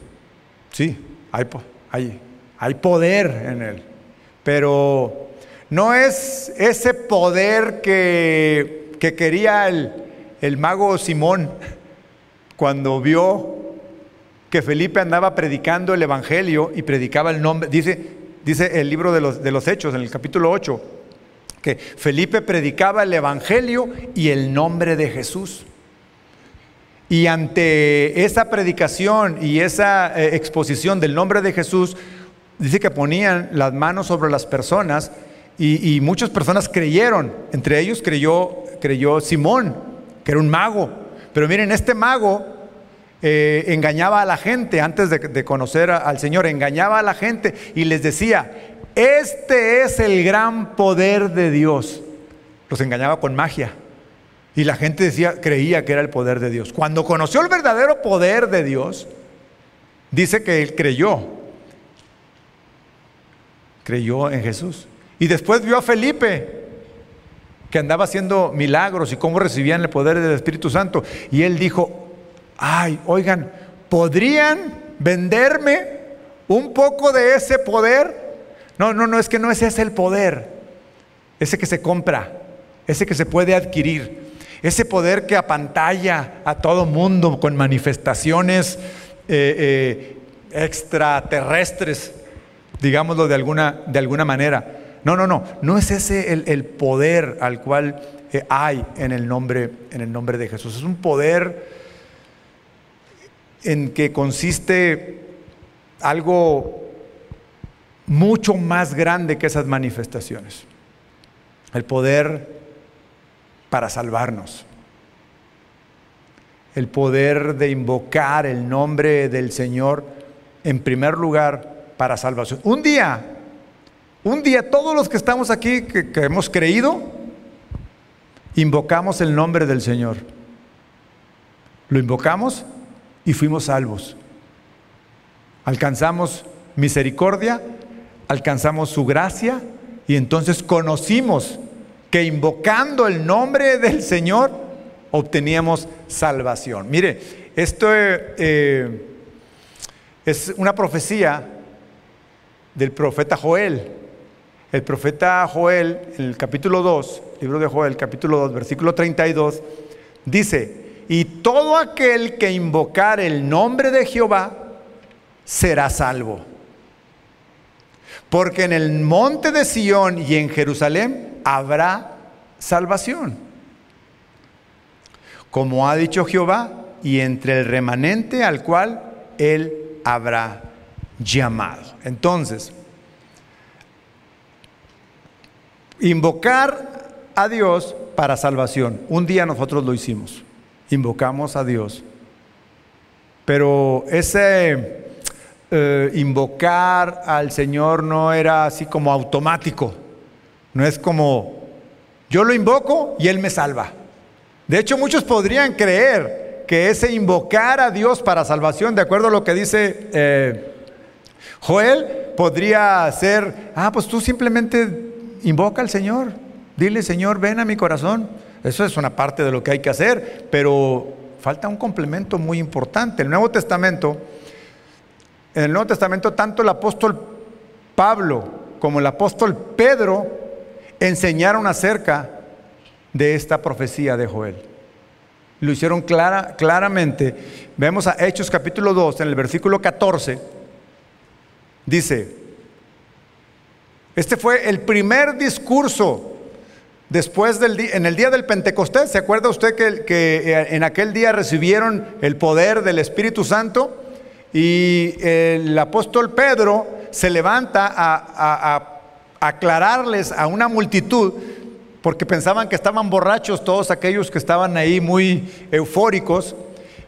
Sí, hay, hay, hay poder en él. Pero no es ese poder que, que quería el, el mago Simón cuando vio que Felipe andaba predicando el Evangelio y predicaba el nombre. Dice, dice el libro de los, de los Hechos en el capítulo 8 que Felipe predicaba el Evangelio y el nombre de Jesús. Y ante esa predicación y esa eh, exposición del nombre de Jesús, dice que ponían las manos sobre las personas y, muchas personas creyeron. Entre ellos creyó, creyó Simón, que era un mago. Pero miren, este mago eh, engañaba a la gente antes de, conocer al Señor, engañaba a la gente y les decía, este es el gran poder de Dios. Los engañaba con magia. Y la gente decía, creía que era el poder de Dios. Cuando conoció el verdadero poder de Dios, dice que él creyó. Creyó en Jesús. Y después vio a Felipe, que andaba haciendo milagros y cómo recibían el poder del Espíritu Santo. Y él dijo, ay, oigan, ¿podrían venderme un poco de ese poder? No, no, no, es que no ese es el poder. Ese que se compra, ese que se puede adquirir, ese poder que apantalla a todo mundo con manifestaciones eh, eh, extraterrestres, digámoslo de alguna, de alguna manera. No, no, no, no es ese el, el poder al cual eh, hay en el, nombre, en el nombre de Jesús. Es un poder en que consiste algo mucho más grande que esas manifestaciones. El poder para salvarnos. El poder de invocar el nombre del Señor en primer lugar para salvación. Un día, un día todos los que estamos aquí, que, que hemos creído, invocamos el nombre del Señor. Lo invocamos y fuimos salvos. Alcanzamos misericordia, alcanzamos su gracia y entonces conocimos que invocando el nombre del Señor obteníamos salvación. Mire, esto eh, es una profecía del profeta Joel. El profeta Joel, en el capítulo 2, libro de Joel, capítulo 2, versículo 32, dice, y todo aquel que invocar el nombre de Jehová será salvo. Porque en el monte de Sión y en Jerusalén habrá salvación. Como ha dicho Jehová, y entre el remanente al cual él habrá llamado. Entonces, invocar a Dios para salvación. Un día nosotros lo hicimos. Invocamos a Dios. Pero ese eh, invocar al Señor no era así como automático. No es como, yo lo invoco y Él me salva. De hecho, muchos podrían creer que ese invocar a Dios para salvación, de acuerdo a lo que dice eh, Joel, podría ser, ah, pues tú simplemente invoca al Señor. Dile, Señor, ven a mi corazón. Eso es una parte de lo que hay que hacer, pero falta un complemento muy importante. El Nuevo Testamento, en el Nuevo Testamento, tanto el apóstol Pablo como el apóstol Pedro enseñaron acerca de esta profecía de Joel. Lo hicieron clara, claramente. Vemos a Hechos capítulo 2, en el versículo 14. Dice, este fue el primer discurso después del en el día del Pentecostés. ¿Se acuerda usted que, que en aquel día recibieron el poder del Espíritu Santo? Y el apóstol Pedro se levanta a aclararles a una multitud porque pensaban que estaban borrachos todos aquellos que estaban ahí muy eufóricos.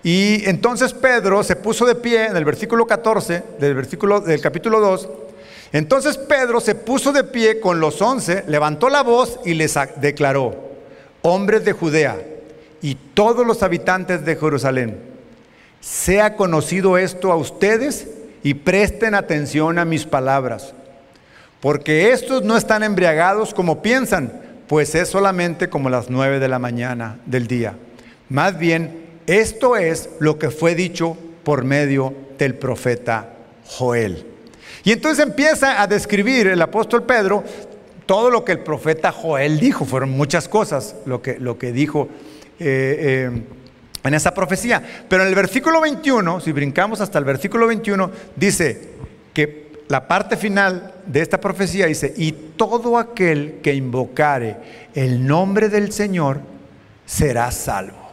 Y entonces Pedro se puso de pie en el versículo 14 del, versículo, del capítulo 2. Entonces Pedro se puso de pie con los once, levantó la voz y les declaró, hombres de Judea y todos los habitantes de Jerusalén, sea conocido esto a ustedes y presten atención a mis palabras, porque estos no están embriagados como piensan, pues es solamente como las nueve de la mañana del día. Más bien, esto es lo que fue dicho por medio del profeta Joel. Y entonces empieza a describir el apóstol Pedro todo lo que el profeta Joel dijo. Fueron muchas cosas lo que, lo que dijo eh, eh, en esa profecía. Pero en el versículo 21, si brincamos hasta el versículo 21, dice que la parte final de esta profecía dice, y todo aquel que invocare el nombre del Señor será salvo.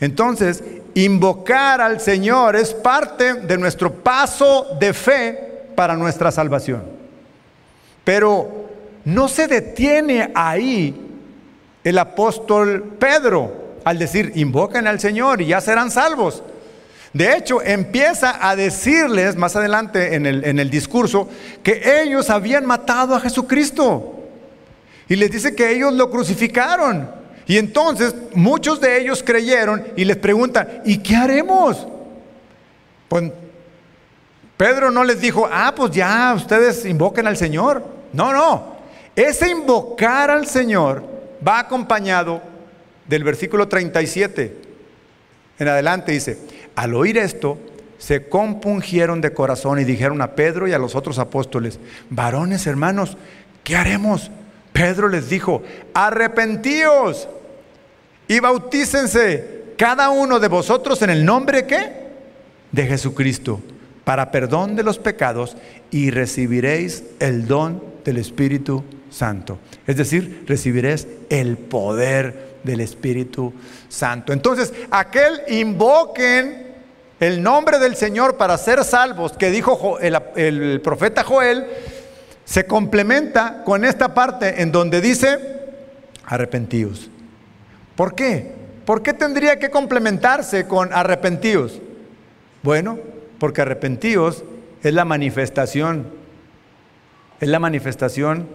Entonces, invocar al Señor es parte de nuestro paso de fe para nuestra salvación. Pero no se detiene ahí el apóstol Pedro. Al decir, invoquen al Señor y ya serán salvos. De hecho, empieza a decirles más adelante en el, en el discurso que ellos habían matado a Jesucristo. Y les dice que ellos lo crucificaron. Y entonces muchos de ellos creyeron y les preguntan, ¿y qué haremos? Pues Pedro no les dijo, ah, pues ya, ustedes invoquen al Señor. No, no. Ese invocar al Señor va acompañado del versículo 37. En adelante dice, al oír esto, se compungieron de corazón y dijeron a Pedro y a los otros apóstoles, varones hermanos, ¿qué haremos? Pedro les dijo, arrepentíos y bautícense cada uno de vosotros en el nombre ¿qué? de Jesucristo para perdón de los pecados y recibiréis el don del Espíritu Santo. Es decir, recibiréis el poder del Espíritu Santo. Entonces, aquel invoquen el nombre del Señor para ser salvos, que dijo el, el profeta Joel, se complementa con esta parte en donde dice, arrepentíos. ¿Por qué? ¿Por qué tendría que complementarse con arrepentidos? Bueno, porque arrepentidos es la manifestación, es la manifestación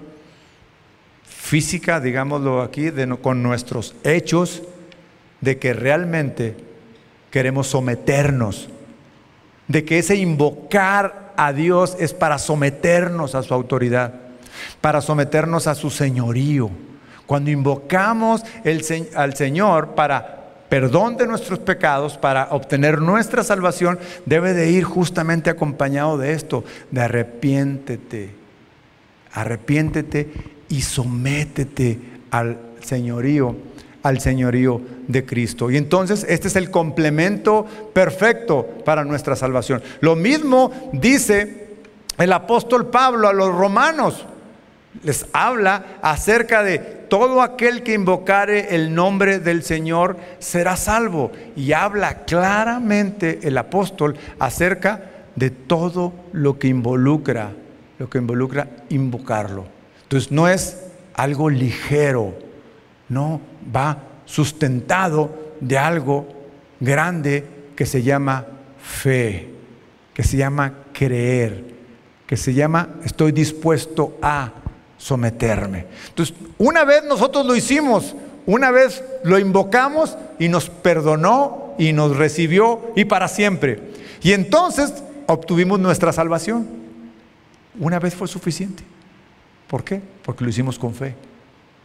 física, digámoslo aquí, con nuestros hechos, de que realmente queremos someternos, de que ese invocar a Dios es para someternos a su autoridad, para someternos a su señorío. Cuando invocamos al Señor para perdón de nuestros pecados, para obtener nuestra salvación, debe de ir justamente acompañado de esto, de arrepiéntete, arrepiéntete y sométete al señorío, al señorío de Cristo. Y entonces este es el complemento perfecto para nuestra salvación. Lo mismo dice el apóstol Pablo a los romanos les habla acerca de todo aquel que invocare el nombre del Señor será salvo. Y habla claramente el apóstol acerca de todo lo que involucra, lo que involucra invocarlo. Entonces no es algo ligero, no, va sustentado de algo grande que se llama fe, que se llama creer, que se llama estoy dispuesto a someterme. Entonces, una vez nosotros lo hicimos, una vez lo invocamos y nos perdonó y nos recibió y para siempre. Y entonces obtuvimos nuestra salvación. Una vez fue suficiente. ¿Por qué? Porque lo hicimos con fe,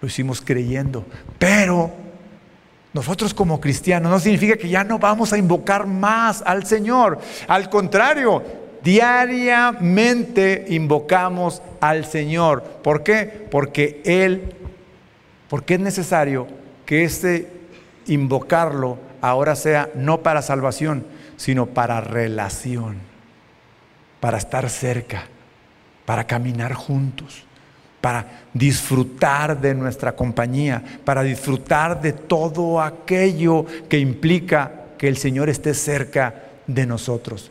lo hicimos creyendo. Pero nosotros como cristianos no significa que ya no vamos a invocar más al Señor. Al contrario, diariamente invocamos al Señor. ¿Por qué? Porque Él, porque es necesario que este invocarlo ahora sea no para salvación, sino para relación, para estar cerca, para caminar juntos, para disfrutar de nuestra compañía, para disfrutar de todo aquello que implica que el Señor esté cerca de nosotros.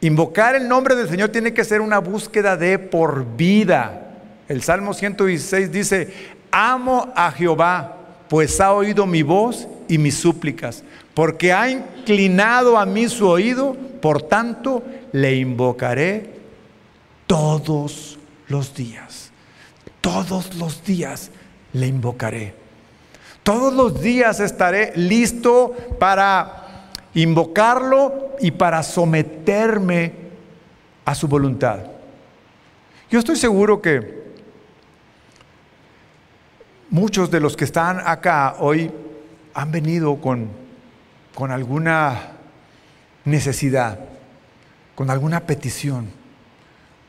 Invocar el nombre del Señor tiene que ser una búsqueda de por vida. El Salmo 116 dice, amo a Jehová, pues ha oído mi voz y mis súplicas, porque ha inclinado a mí su oído, por tanto le invocaré todos los días. Todos los días le invocaré. Todos los días estaré listo para invocarlo y para someterme a su voluntad. Yo estoy seguro que muchos de los que están acá hoy han venido con, con alguna necesidad, con alguna petición,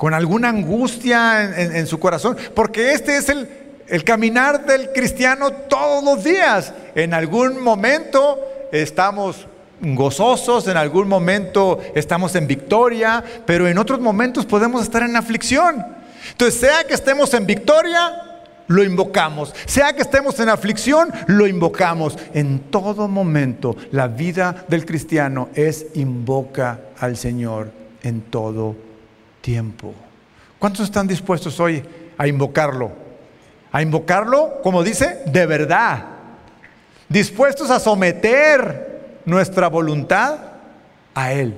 con alguna angustia en, su corazón, porque este es el, el caminar del cristiano todos los días. En algún momento estamos gozosos, en algún momento estamos en victoria, pero en otros momentos podemos estar en aflicción. Entonces, sea que estemos en victoria, lo invocamos. Sea que estemos en aflicción, lo invocamos. En todo momento, la vida del cristiano es invoca al Señor en todo tiempo. ¿Cuántos están dispuestos hoy a invocarlo? A invocarlo, como dice, de verdad. dispuestos a someter nuestra voluntad a Él,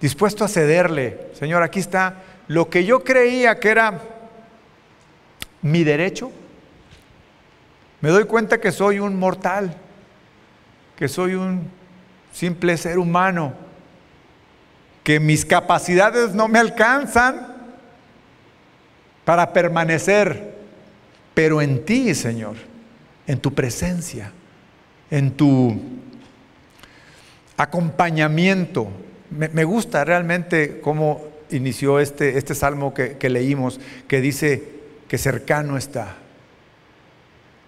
dispuesto a cederle. Señor, aquí está lo que yo creía que era mi derecho. Me doy cuenta que soy un mortal, que soy un simple ser humano, que mis capacidades no me alcanzan para permanecer, pero en ti, Señor, en tu presencia, en tu acompañamiento. Me, gusta realmente cómo inició este, este salmo que, que leímos, que dice que cercano está.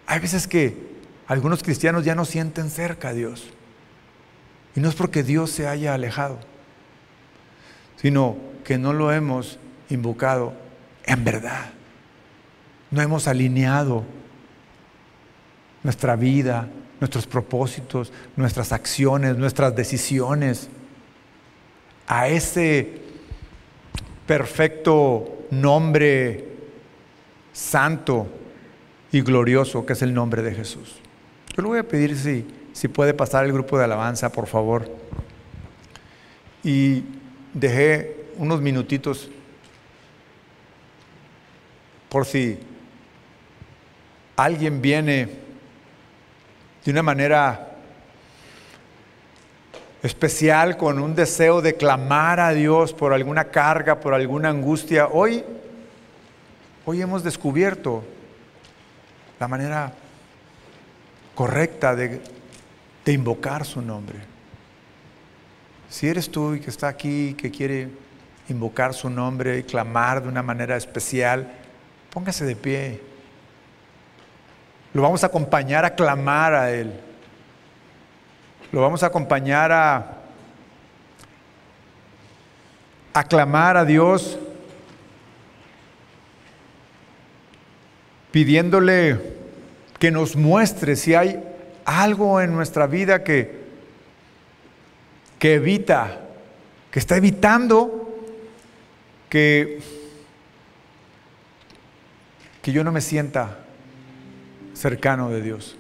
Hay veces que algunos cristianos ya no sienten cerca a Dios. Y no es porque Dios se haya alejado, sino que no lo hemos invocado en verdad. No hemos alineado nuestra vida, nuestros propósitos, nuestras acciones, nuestras decisiones a ese perfecto nombre santo y glorioso que es el nombre de Jesús. Yo le voy a pedir si, si puede pasar el grupo de alabanza, por favor. Y dejé unos minutitos por si alguien viene de una manera especial con un deseo de clamar a Dios por alguna carga, por alguna angustia. Hoy, hoy hemos descubierto la manera correcta de, de invocar su nombre. Si eres tú y que está aquí, que quiere invocar su nombre y clamar de una manera especial, Póngase de pie. Lo vamos a acompañar a clamar a Él. Lo vamos a acompañar a, a clamar a Dios pidiéndole que nos muestre si hay algo en nuestra vida que, que evita, que está evitando que que yo no me sienta cercano de Dios.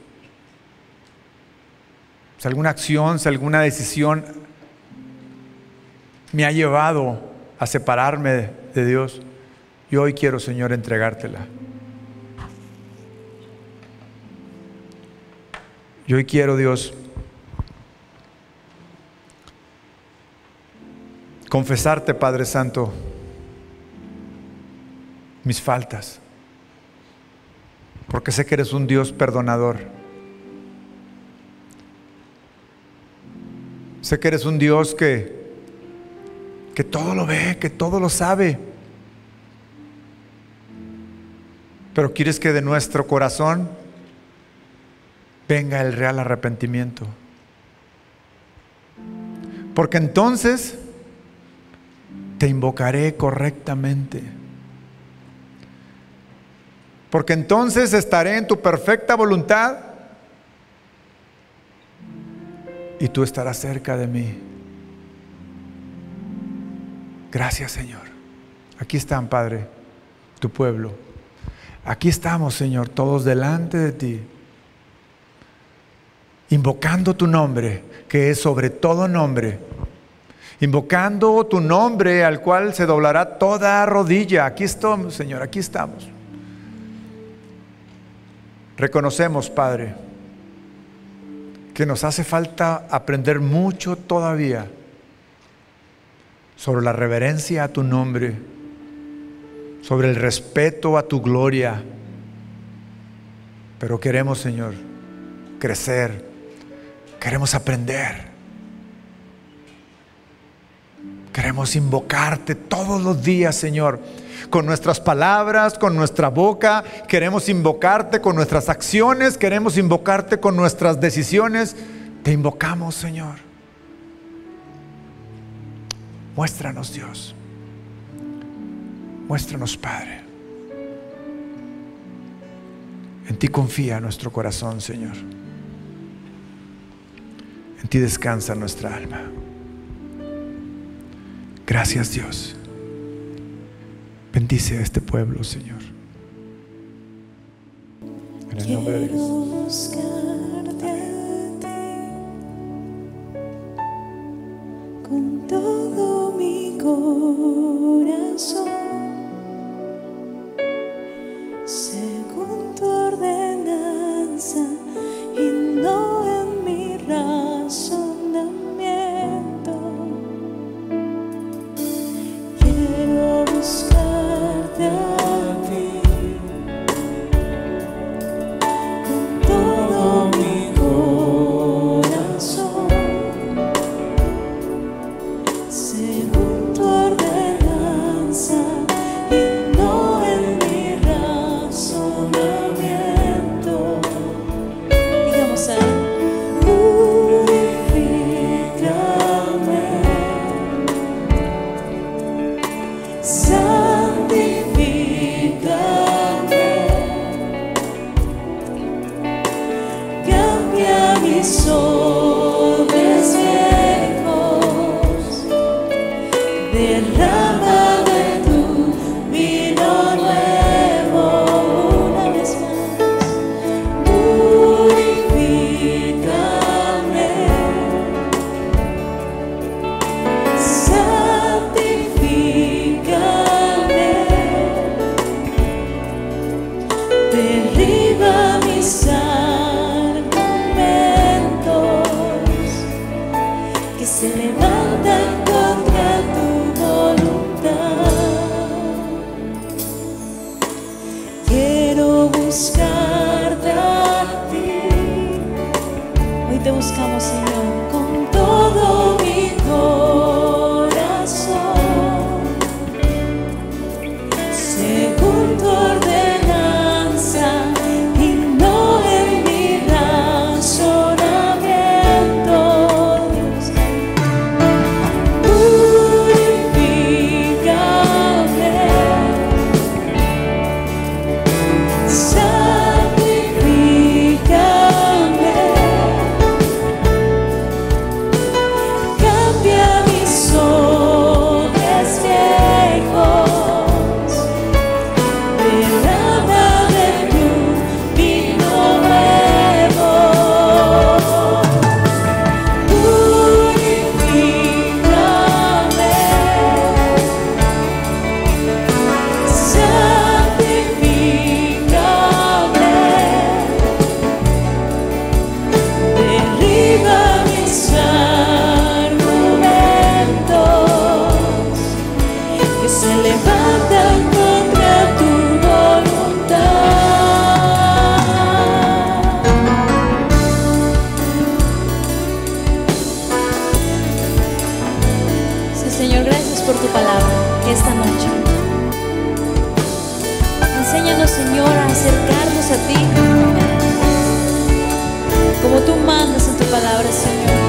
Si alguna acción, si alguna decisión me ha llevado a separarme de Dios, yo hoy quiero, Señor, entregártela. Yo hoy quiero, Dios, confesarte, Padre Santo, mis faltas porque sé que eres un Dios perdonador. Sé que eres un Dios que, que todo lo ve, que todo lo sabe. Pero quieres que de nuestro corazón venga el real arrepentimiento. Porque entonces te invocaré correctamente porque entonces estaré en tu perfecta voluntad y tú estarás cerca de mí. Gracias Señor. Aquí están, Padre, tu pueblo. Aquí estamos, Señor, todos delante de ti, invocando tu nombre, que es sobre todo nombre, invocando tu nombre al cual se doblará toda rodilla. Aquí estamos, Señor, aquí estamos. Reconocemos, Padre, que nos hace falta aprender mucho todavía sobre la reverencia a tu nombre, sobre el respeto a tu gloria. Pero queremos, Señor, crecer, queremos aprender. Queremos invocarte todos los días, Señor con nuestras palabras, con nuestra boca, queremos invocarte con nuestras acciones, queremos invocarte con nuestras decisiones. Te invocamos, Señor. Muéstranos, Dios. Muéstranos, Padre. En ti confía nuestro corazón, Señor. En ti descansa nuestra alma. Gracias Dios. Bendice a este pueblo, Señor. En el nombre de Jesús. Con todo mi corazón. según tu ordenanza y no por tu palabra esta noche. Enséñanos, Señor, a acercarnos a ti, como tú mandas en tu palabra, Señor,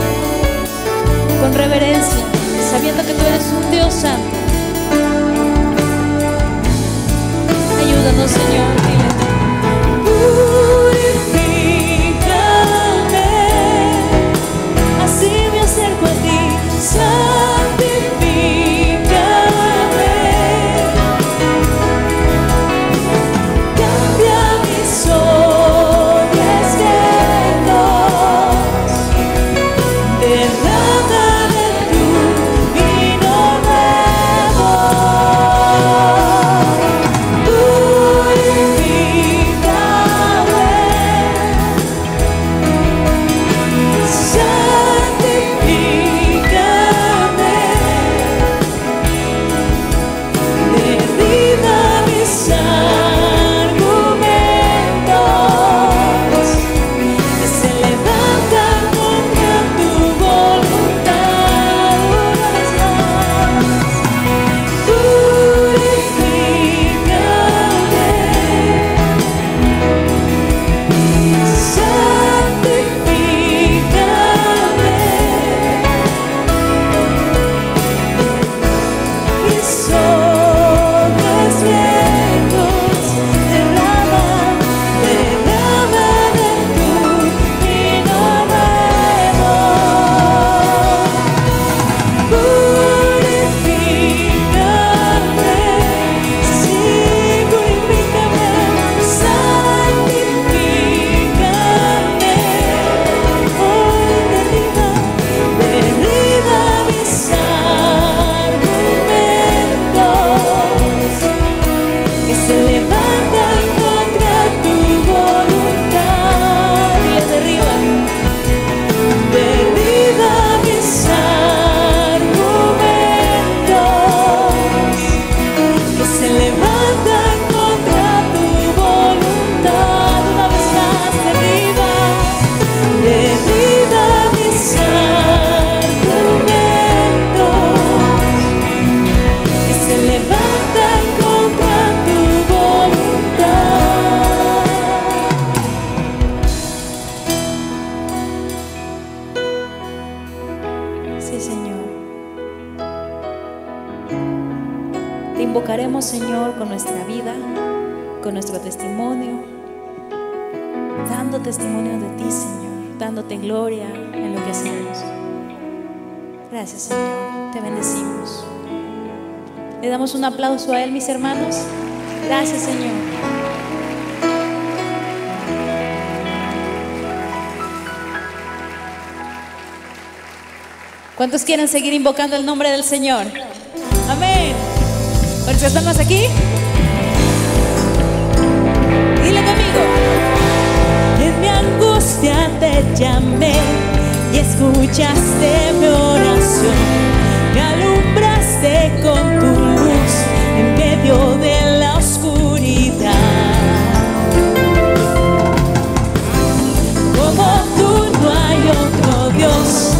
con reverencia, sabiendo que tú eres un Dios santo. Ayúdanos, Señor. gloria en lo que hacemos. Gracias, Señor. Te bendecimos. Le damos un aplauso a Él, mis hermanos. Gracias, Señor. ¿Cuántos quieren seguir invocando el nombre del Señor? Amén. ¿Por qué estamos aquí? angustia te llamé y escuchaste mi oración. Me alumbraste con tu luz en medio de la oscuridad. Como tú no hay otro Dios.